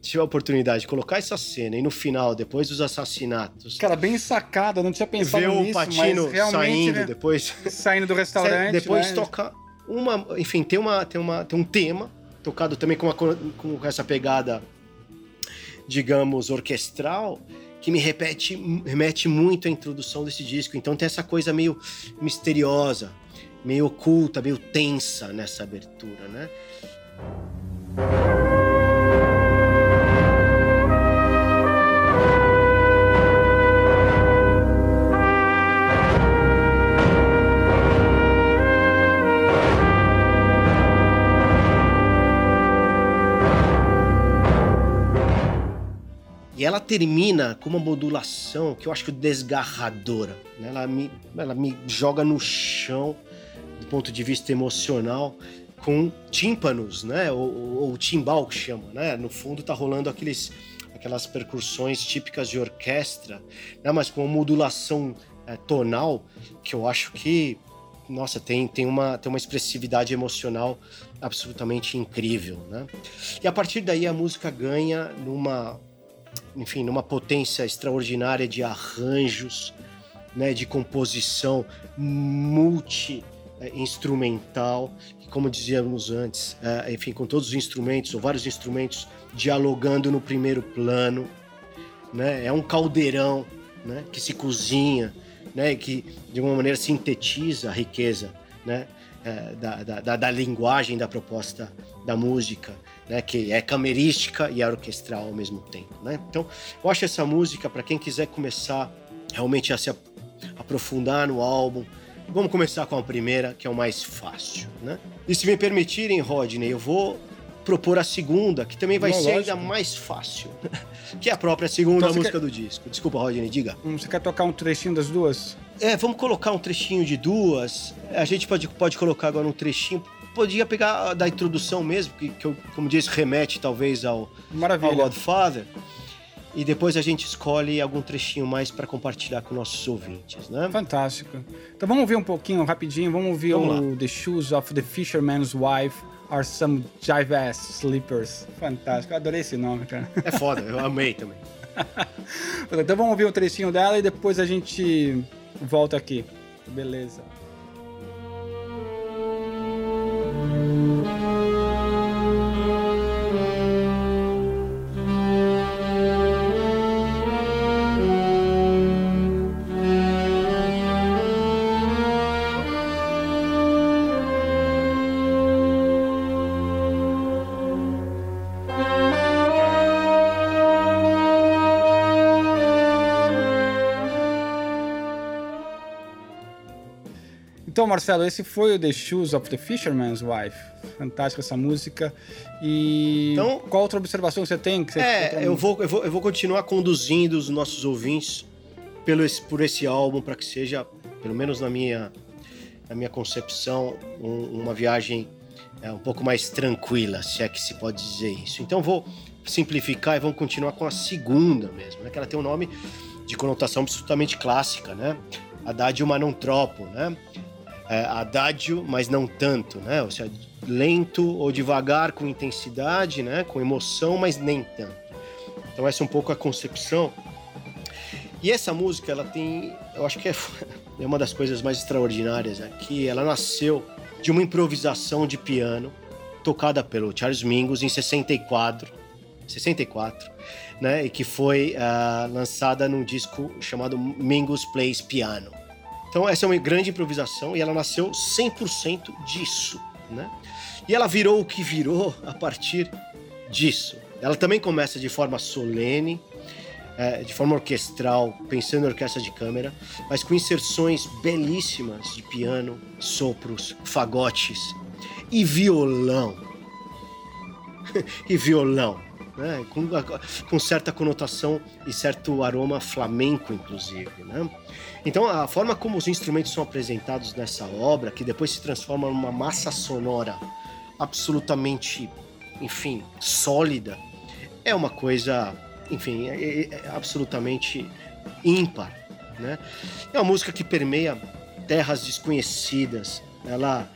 tiver a oportunidade de colocar essa cena e no final, depois dos assassinatos. Cara, bem sacada, não tinha pensado ver nisso, o Patino saindo né? depois. Saindo do restaurante. depois né? toca uma. Enfim, tem, uma, tem, uma, tem um tema tocado também com, uma, com essa pegada, digamos, orquestral, que me repete, remete muito à introdução desse disco. Então tem essa coisa meio misteriosa, meio oculta, meio tensa nessa abertura, né? E ela termina com uma modulação que eu acho desgarradora. Né? Ela, me, ela me joga no chão do ponto de vista emocional com tímpanos, né? Ou, ou, timbal que chama, né? No fundo tá rolando aqueles, aquelas percussões típicas de orquestra, né? Mas com uma modulação é, tonal que eu acho que, nossa, tem, tem, uma, tem uma expressividade emocional absolutamente incrível, né? E a partir daí a música ganha numa enfim, numa potência extraordinária de arranjos, né, de composição multi-instrumental, como dizíamos antes, é, enfim, com todos os instrumentos, ou vários instrumentos dialogando no primeiro plano, né, é um caldeirão né, que se cozinha, né, que de uma maneira sintetiza a riqueza né, é, da, da, da linguagem da proposta da música, né, que é camerística e é orquestral ao mesmo tempo. Né? Então, eu acho essa música, para quem quiser começar realmente a se aprofundar no álbum, vamos começar com a primeira, que é o mais fácil. Né? E se me permitirem, Rodney, eu vou propor a segunda, que também vai Não, ser lógico. ainda mais fácil, <laughs> que é a própria segunda então, música quer... do disco. Desculpa, Rodney, diga. Hum, você quer tocar um trechinho das duas? É, vamos colocar um trechinho de duas. A gente pode, pode colocar agora um trechinho podia pegar da introdução mesmo, que, que eu, como disse, remete talvez ao, ao Godfather. E depois a gente escolhe algum trechinho mais para compartilhar com nossos ouvintes, né? Fantástico. Então vamos ouvir um pouquinho, rapidinho, vamos ouvir vamos o lá. The Shoes of the Fisherman's Wife Are Some Jive Ass Slippers. Fantástico, eu adorei esse nome, cara. É foda, eu amei também. <laughs> então vamos ouvir um trechinho dela e depois a gente volta aqui. Beleza. Então, Marcelo, esse foi o The Shoes of the Fisherman's Wife. Fantástica essa música. E então, qual outra observação você tem? Que você é, eu vou, eu, vou, eu vou continuar conduzindo os nossos ouvintes pelo, por esse álbum para que seja, pelo menos na minha, na minha concepção, um, uma viagem é, um pouco mais tranquila, se é que se pode dizer isso. Então, vou simplificar e vamos continuar com a segunda mesmo, né? que ela tem um nome de conotação absolutamente clássica, né? Haddad Manon Tropo, né? É, adágio, mas não tanto, né? Ou seja, lento ou devagar com intensidade, né? Com emoção, mas nem tanto. Então essa é um pouco a concepção. E essa música, ela tem, eu acho que é, <laughs> é uma das coisas mais extraordinárias aqui. Ela nasceu de uma improvisação de piano tocada pelo Charles Mingus em 64, 64, né? E que foi uh, lançada num disco chamado Mingus Plays Piano. Então essa é uma grande improvisação e ela nasceu 100% disso, né? E ela virou o que virou <laughs> a partir disso. Ela também começa de forma solene, é, de forma orquestral, pensando em orquestra de câmera, mas com inserções belíssimas de piano, sopros, fagotes e violão. <laughs> e violão né? com, com certa conotação e certo aroma flamenco, inclusive. Né? Então, a forma como os instrumentos são apresentados nessa obra, que depois se transforma numa massa sonora absolutamente, enfim, sólida, é uma coisa, enfim, é, é, é absolutamente ímpar né? É uma música que permeia terras desconhecidas. Ela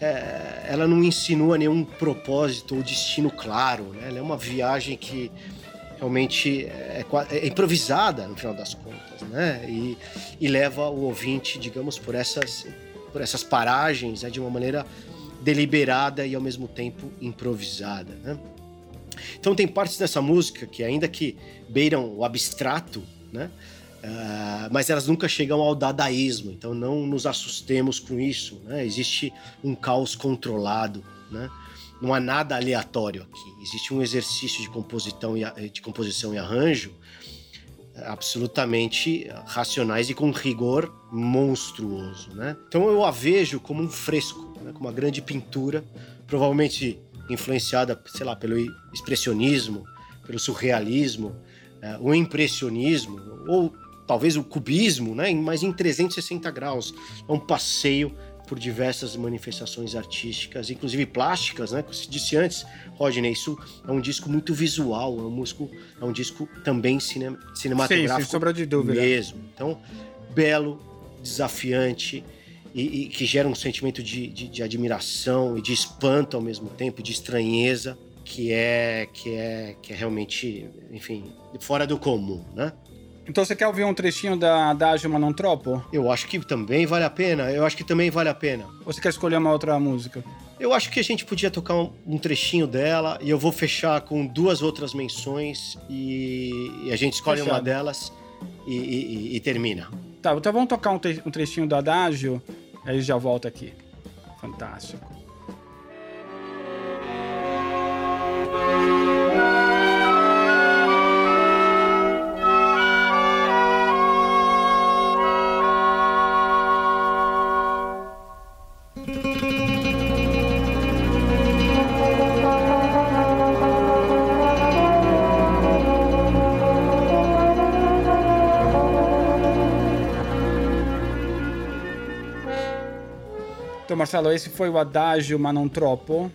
é, ela não insinua nenhum propósito ou destino claro, né? Ela é uma viagem que realmente é, é, improvisada no final das contas, né? E, e, leva o ouvinte, digamos, por essas por essas paragens né? de uma maneira deliberada e ao mesmo tempo improvisada, né? Então tem partes dessa música que ainda que beiram o abstrato, né? Uh, mas elas nunca chegam ao dadaísmo, então não nos assustemos com isso. Né? Existe um caos controlado, né? não há nada aleatório aqui. Existe um exercício de composição e, de composição e arranjo eh, absolutamente racionais e com rigor monstruoso. Né? Então eu a vejo como um fresco, né? como uma grande pintura, provavelmente influenciada, sei lá, pelo expressionismo, pelo surrealismo, uh, o impressionismo, ou talvez o cubismo, né? mas em 360 graus. É um passeio por diversas manifestações artísticas, inclusive plásticas, né? Como se disse antes, Rodney, isso é um disco muito visual, é um, músico, é um disco também cine, cinematográfico. Sim, sem sombra de dúvida. Mesmo. Então, belo, desafiante e, e que gera um sentimento de, de, de admiração e de espanto ao mesmo tempo, de estranheza, que é que é que é realmente, enfim, fora do comum, né? Então você quer ouvir um trechinho da Adagio Ma Non Troppo? Eu acho que também vale a pena. Eu acho que também vale a pena. Ou você quer escolher uma outra música? Eu acho que a gente podia tocar um, um trechinho dela e eu vou fechar com duas outras menções e, e a gente escolhe Fechado. uma delas e, e, e, termina. Tá, então vamos tocar um, um trechinho do Adagio, aí já volta aqui. Fantástico. Marcelo, esse foi o Adagio Ma non troppo.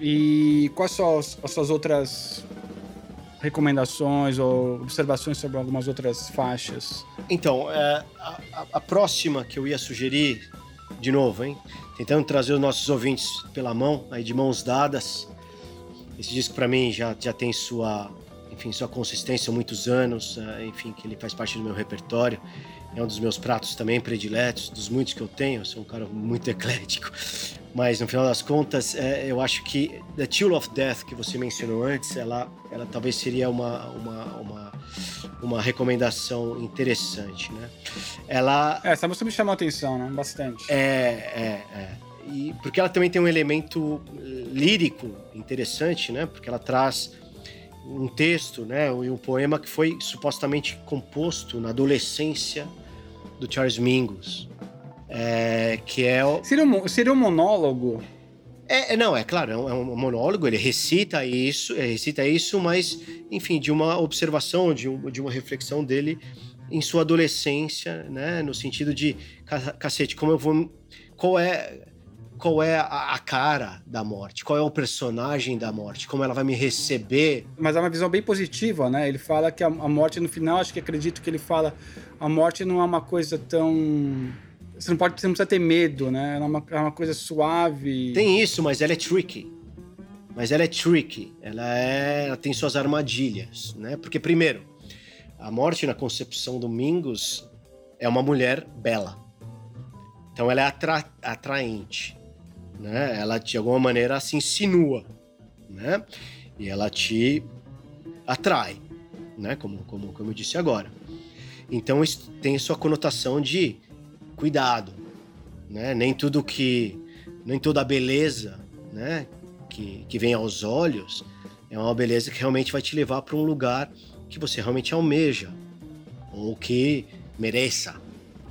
E quais são as, as suas outras recomendações ou observações sobre algumas outras faixas? Então, é, a, a, próxima que eu ia sugerir, de novo, hein? Tentando trazer os nossos ouvintes pela mão, aí de mãos dadas. Esse disco para mim já, já tem sua, enfim, sua consistência há muitos anos, é, enfim, que ele faz parte do meu repertório é um dos meus pratos também prediletos, dos muitos que eu tenho. Eu sou um cara muito <laughs> eclético. Mas no final das contas, é, eu acho que The Chill of Death, que você mencionou antes, ela, ela talvez seria uma, uma, uma, uma recomendação interessante, né? Ela... É, essa música me chamou a atenção, né? Bastante. É, é, é. E porque ela também tem um elemento lírico interessante, né? Porque ela traz um texto, né, e um poema que foi supostamente composto na adolescência do Charles Mingus, é, que é o... seria um, seria um monólogo. É, é não, é claro, é um, é monólogo. Ele recita isso, recita isso, mas enfim, de uma observação, de, um, de uma reflexão dele em sua adolescência, né, no sentido de cacete, como eu vou, qual é qual é a, a, cara da morte, qual é o personagem da morte, como ela vai me receber. Mas é uma visão bem positiva, né? Ele fala que a, a morte, no final, acho que acredito que ele fala, a morte não é uma coisa tão você não pode, você não precisa ter medo, né? É uma, é uma coisa suave. Tem isso, mas ela é tricky. Mas ela é tricky. Ela é, ela tem suas armadilhas, né? Porque primeiro, a morte na concepção do Mingus é uma mulher bela. Então ela é atra atraente né? Ela de alguma maneira se insinua, né? E ela te atrai, né? Como, como, como eu disse agora. Então isso tem sua conotação de cuidado, né? Nem tudo que, nem toda a beleza, né? Que, que vem aos olhos é uma beleza que realmente vai te levar para um lugar que você realmente almeja ou que mereça,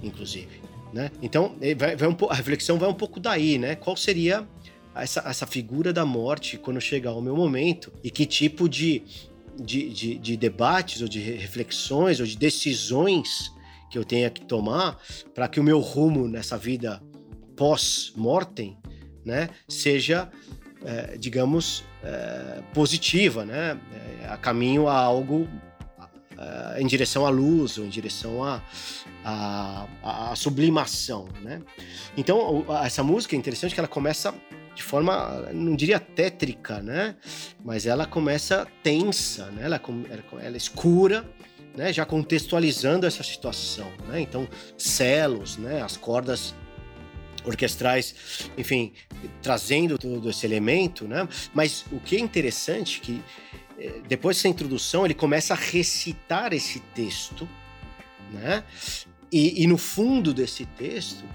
inclusive. Né? Então, vai, vai um, a reflexão vai um pouco daí, né? Qual seria essa, essa figura da morte quando chegar o meu momento e que tipo de, de, de, de debates ou de reflexões ou de decisões que eu tenha que tomar para que o meu rumo nessa vida pós-mortem né, seja, é, digamos, é, positiva, né, é, a caminho a algo uh, em direção à luz, ou em direção à, à, à sublimação, né? Então, essa música é interessante que ela começa de forma, não diria tétrica, né? Mas ela começa tensa, né? Ela, ela, ela é escura, né? Já contextualizando essa situação, né? Então, celos, né? As cordas orquestrais, enfim, trazendo todo esse elemento, né? Mas o que é interessante é que depois dessa introdução ele começa a recitar esse texto, né? E, e no fundo desse texto,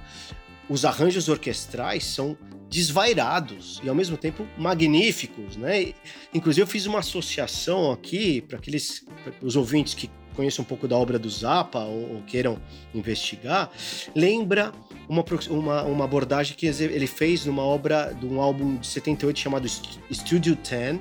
os arranjos orquestrais são desvairados e ao mesmo tempo magníficos, né? Inclusive eu fiz uma associação aqui para aqueles os ouvintes que conheçam um pouco da obra do Zappa ou, ou queiram investigar, lembra uma, uma, uma, abordagem que ele fez numa obra de um álbum de 78 chamado Studio 10,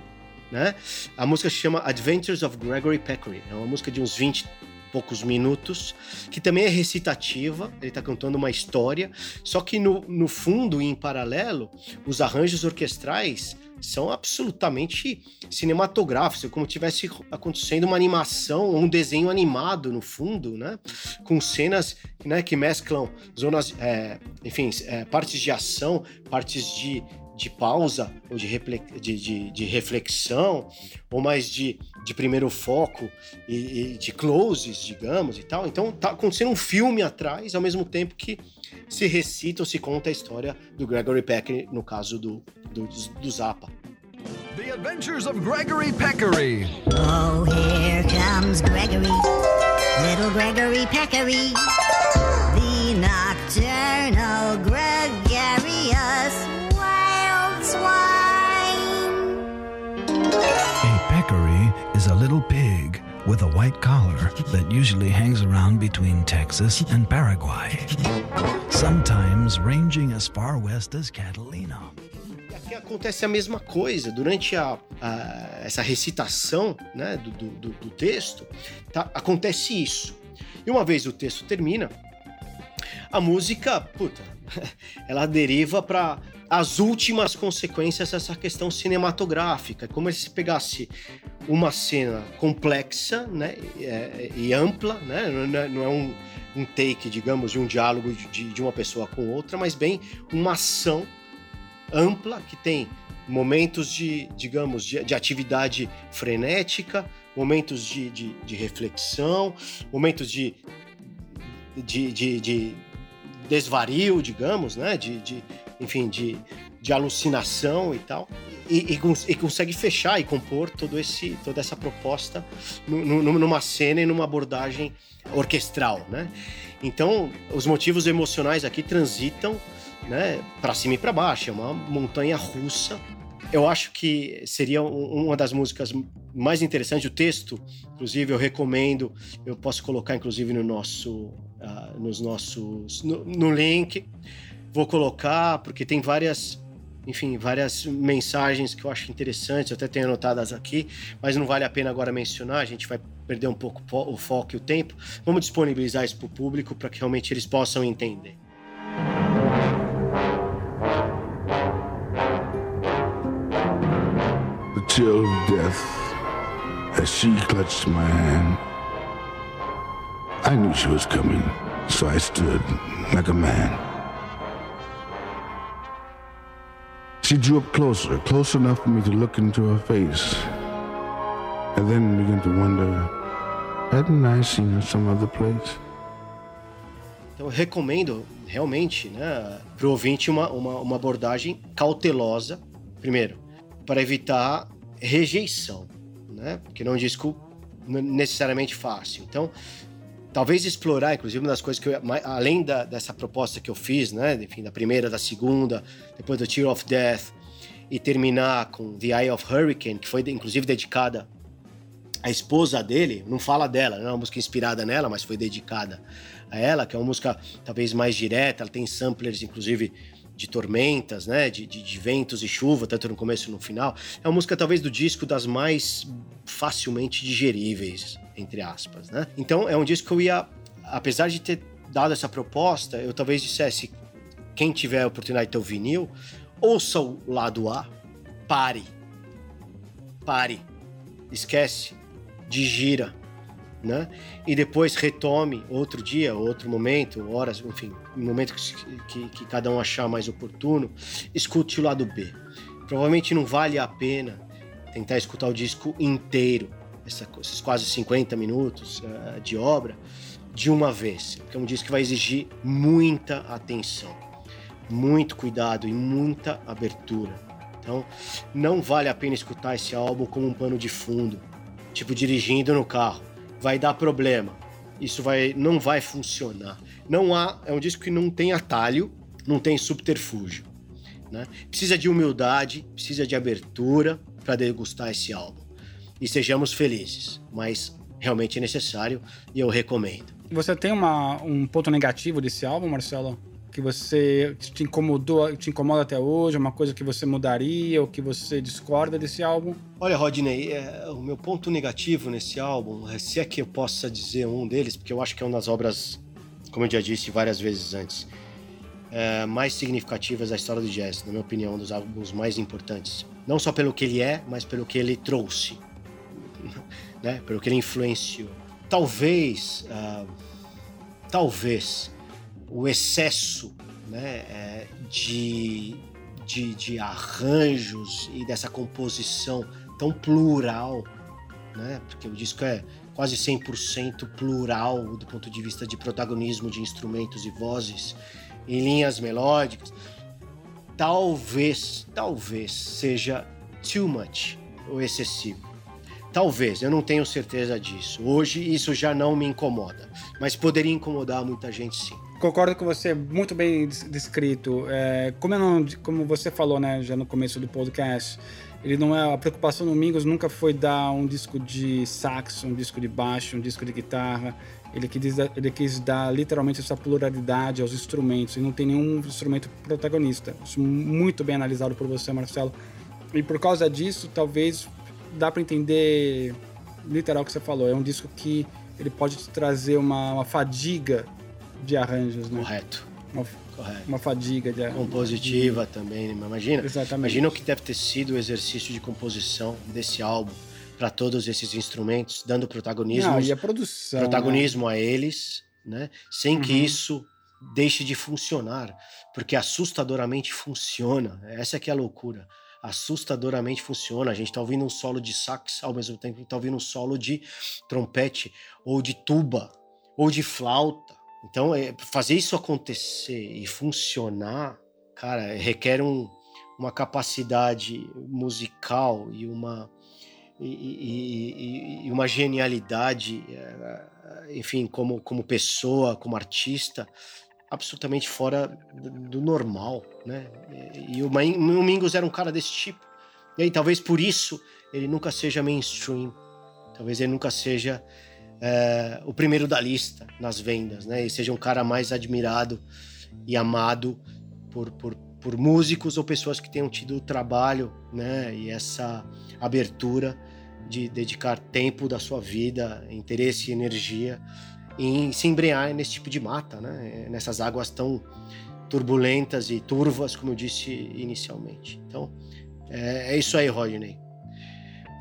né? A música se chama Adventures of Gregory Peccary. É uma música de uns 20 poucos minutos, que também é recitativa, ele está cantando uma história, só que no, no fundo e em paralelo, os arranjos orquestrais são absolutamente cinematográficos, é como tivesse acontecendo uma animação, um desenho animado no fundo, né? Com cenas né, que mesclam zonas, é, enfim, é, partes de ação, partes de, de pausa ou de, de, de, de, reflexão, ou mais de, de primeiro foco e, e, de closes, digamos, e tal. Então tá acontecendo um filme atrás, ao mesmo tempo que se recita ou se conta a história do Gregory Peck, no caso do, do, do Zappa. The Adventures of Gregory Peccary. Oh, here comes Gregory, little Gregory Peccary, the nocturnal gregarious A peccary is a little pig with a white collar that usually hangs around between Texas and Paraguay, sometimes ranging as far west as Catalina. Aqui acontece a mesma coisa. Durante a, a essa recitação né, do, do, do texto, tá, acontece isso. E uma vez o texto termina, a música, puta, <laughs> ela deriva para as últimas consequências dessa questão cinematográfica, como se pegasse uma cena complexa né, e, é, e ampla, né, não é, é um, um, take, digamos, de um diálogo de, de uma pessoa com outra, mas bem uma ação ampla que tem momentos de, digamos, de, de atividade frenética, momentos de, de, de reflexão, momentos de, de, de, de desvario, digamos, né? De enfim, de, de alucinação e tal. E, e, e, consegue fechar e compor todo esse, toda essa proposta numa cena e numa abordagem orquestral, né? Então, os motivos emocionais aqui transitam, né, para cima e para baixo, é uma montanha russa. Eu acho que seria uma das músicas mais interessantes. O texto, inclusive, eu recomendo. Eu posso colocar, inclusive, no nosso uh, nos nossos. No, no, link. Vou colocar, porque tem várias. Enfim, várias mensagens que eu acho interessantes, eu até tenho anotadas aqui, mas não vale a pena agora mencionar, a gente vai perder um pouco o foco e o tempo. Vamos disponibilizar isso para o público para que realmente eles possam entender. Of death as she clutched my hand. I knew she was coming, so I stood like a man. She drew up closer, close enough for me to look into her face, and then began to wonder, hadn't I seen her some other place? Então, eu recomendo realmente né, para o ouvinte uma, uma, uma abordagem cautelosa, primeiro, para evitar rejeição, né? Porque não é um disco necessariamente fácil. Então, talvez explorar, inclusive, uma das coisas que eu, além da, dessa proposta que eu fiz, né, enfim, da primeira, da segunda, depois do Tear of Death, e terminar com The Eye of Hurricane, que foi inclusive dedicada à esposa dele, não fala dela, não é uma música inspirada nela, mas foi dedicada a ela, que é uma música talvez mais direta, ela tem samplers, inclusive, de tormentas, né, de, de, de ventos e chuva, tanto no começo e no final. É uma música talvez do disco das mais facilmente digeríveis entre aspas, né? Então é um disco que eu ia, apesar de ter dado essa proposta, eu talvez dissesse quem tiver a oportunidade de ter o vinil, ouça o lado A, pare, pare, esquece, digira, né? E depois retome outro dia, outro momento, horas, enfim, um momento que, que, cada um achar mais oportuno, escute o lado B. Provavelmente não vale a pena tentar escutar o disco inteiro, essa, esses quase 50 minutos uh, de obra, de uma vez, porque é um disco que vai exigir muita atenção, muito cuidado e muita abertura. Então, não vale a pena escutar esse álbum como um pano de fundo, tipo dirigindo no carro. Vai dar problema. Isso vai, não vai funcionar. Não há, é um disco que não tem atalho, não tem subterfúgio. Né? Precisa de humildade, precisa de abertura para degustar esse álbum. E sejamos felizes, mas realmente é necessário e eu recomendo. Você tem uma, um ponto negativo desse álbum, Marcelo? Que você te incomodou, te incomoda até hoje? Uma coisa que você mudaria ou que você discorda desse álbum? Olha, Rodney, é, o meu ponto negativo nesse álbum, é, se é que eu possa dizer um deles, porque eu acho que é uma das obras, como eu já disse várias vezes antes, é, mais significativas da história do jazz, na minha opinião, um dos álbuns mais importantes. Não só pelo que ele é, mas pelo que ele trouxe, né? pelo que ele influenciou talvez, uh, talvez o excesso né, é, de, de, de, arranjos e dessa composição tão plural, né, porque o disco é quase 100% plural do ponto de vista de protagonismo de instrumentos e vozes em linhas melódicas, talvez, talvez seja too much ou excessivo. Talvez, eu não tenho certeza disso. Hoje isso já não me incomoda, mas poderia incomodar muita gente sim. Concordo com você, muito bem descrito. É, como, não, como você falou, né, já no começo do podcast, ele não é a preocupação do Domingos nunca foi dar um disco de sax, um disco de baixo, um disco de guitarra. Ele quis, ele quis dar literalmente essa pluralidade aos instrumentos e não tem nenhum instrumento protagonista. Isso muito bem analisado por você, Marcelo. E por causa disso, talvez dá para entender literal o que você falou. É um disco que ele pode te trazer uma, uma fadiga de arranjos, né? Correto. Uma, Correto. uma fadiga de compositiva de... também. Né? Imagina. Exatamente. Imagina o que deve ter sido o exercício de composição desse álbum para todos esses instrumentos, dando protagonismo. Não, e a produção. Protagonismo né? a eles, né? Sem uhum. que isso deixe de funcionar, porque assustadoramente funciona. Essa é que é a loucura assustadoramente funciona. A gente está ouvindo um solo de sax ao mesmo tempo que está ouvindo um solo de trompete, ou de tuba, ou de flauta. Então, é, fazer isso acontecer e funcionar, cara, requer um, uma capacidade musical e uma, e, e, e uma genialidade, é, enfim, como, como pessoa, como artista, absolutamente fora do normal, né? E o Mingus era um cara desse tipo. E aí, talvez por isso ele nunca seja mainstream. Talvez ele nunca seja é, o primeiro da lista nas vendas, né? E seja um cara mais admirado e amado por, por, por músicos ou pessoas que tenham tido o trabalho, né? E essa abertura de dedicar tempo da sua vida, interesse e energia em se embrear nesse tipo de mata, né? nessas águas tão turbulentas e turvas, como eu disse inicialmente. Então, é, é isso aí, Rodney.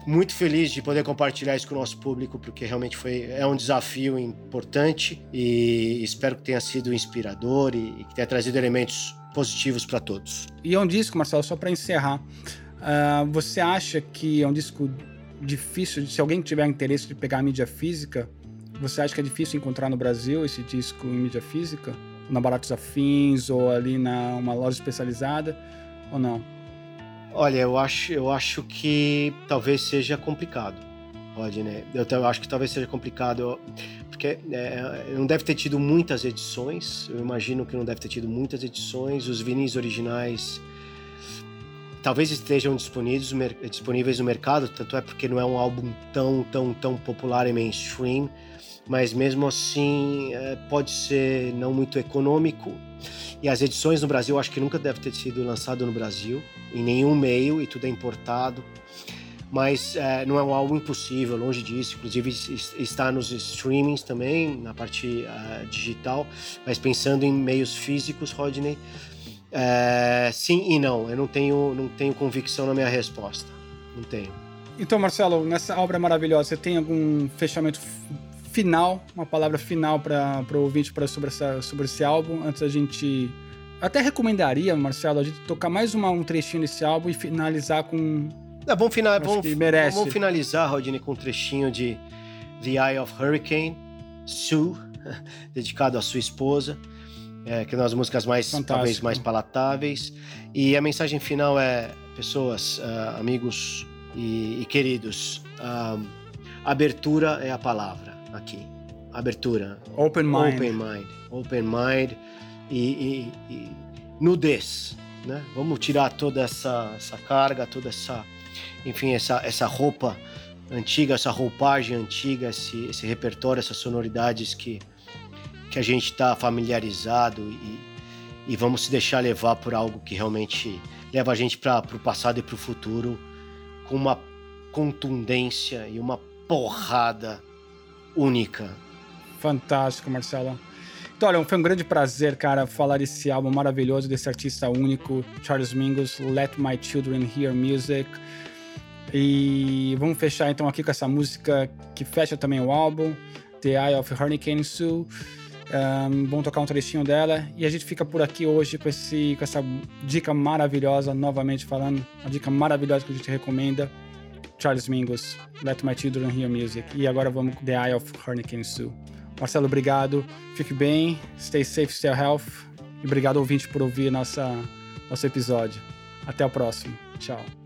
Muito feliz de poder compartilhar isso com o nosso público, porque realmente foi, é um desafio importante e espero que tenha sido inspirador e, e que tenha trazido elementos positivos para todos. E é um disco, Marcelo, só para encerrar. Uh, você acha que é um disco difícil, se alguém tiver interesse de pegar a mídia física, você acha que é difícil encontrar no Brasil esse disco em mídia física? Na Baratos Afins ou ali na uma loja especializada? Ou não? Olha, eu acho, eu acho que talvez seja complicado, Rodney. Eu, eu acho que talvez seja complicado, porque é, não deve ter tido muitas edições. Eu imagino que não deve ter tido muitas edições. Os vinis originais talvez estejam disponíveis, disponíveis no mercado, tanto é porque não é um álbum tão, tão, tão popular e mainstream mas mesmo assim é, pode ser não muito econômico. E as edições no Brasil, acho que nunca deve ter sido lançado no Brasil, em nenhum meio, e tudo é importado. Mas é, não é um álbum impossível, longe disso. Inclusive está nos streamings também, na parte uh, digital. Mas pensando em meios físicos, Rodney, é, sim e não. Eu não tenho, não tenho convicção na minha resposta. Não tenho. Então, Marcelo, nessa obra maravilhosa, você tem algum fechamento final, uma palavra final para o ouvinte pra, sobre, essa, sobre esse álbum, antes da gente. Até recomendaria, Marcelo, a gente tocar mais uma, um trechinho desse álbum e finalizar com. É, vamos, final, vamos, merece. vamos finalizar, Rodney, com um trechinho de The Eye of Hurricane, Sue, <laughs> dedicado à sua esposa, é, que é uma das músicas mais, talvez mais palatáveis. E a mensagem final é: pessoas, uh, amigos e, e queridos, uh, abertura é a palavra aqui. Abertura. Open mind. Open mind. Open mind e, e, e nudez. Né? Vamos tirar toda essa, essa carga, toda essa, enfim, essa, essa roupa antiga, essa roupagem antiga, esse, esse repertório, essas sonoridades que, que a gente está familiarizado e, e vamos se deixar levar por algo que realmente leva a gente para o passado e para o futuro com uma contundência e uma porrada única. Fantástico, Marcelo. Então, olha, foi um grande prazer, cara, falar desse álbum maravilhoso, desse artista único, Charles Mingus, Let My Children Hear Music. E vamos fechar então aqui com essa música que fecha também o álbum, The Eye of Hurricane Sue. Um, vamos tocar um trechinho dela e a gente fica por aqui hoje com, esse, com essa dica maravilhosa, novamente falando, uma dica maravilhosa que a gente recomenda. Charles Mingus, Let My Children Hear Music. E agora vamos com The Eye of Hurricane Sue. Marcelo, obrigado. Fique bem, stay safe, stay healthy. E obrigado, ouvinte, por ouvir nossa, nosso episódio. Até o próximo. Tchau.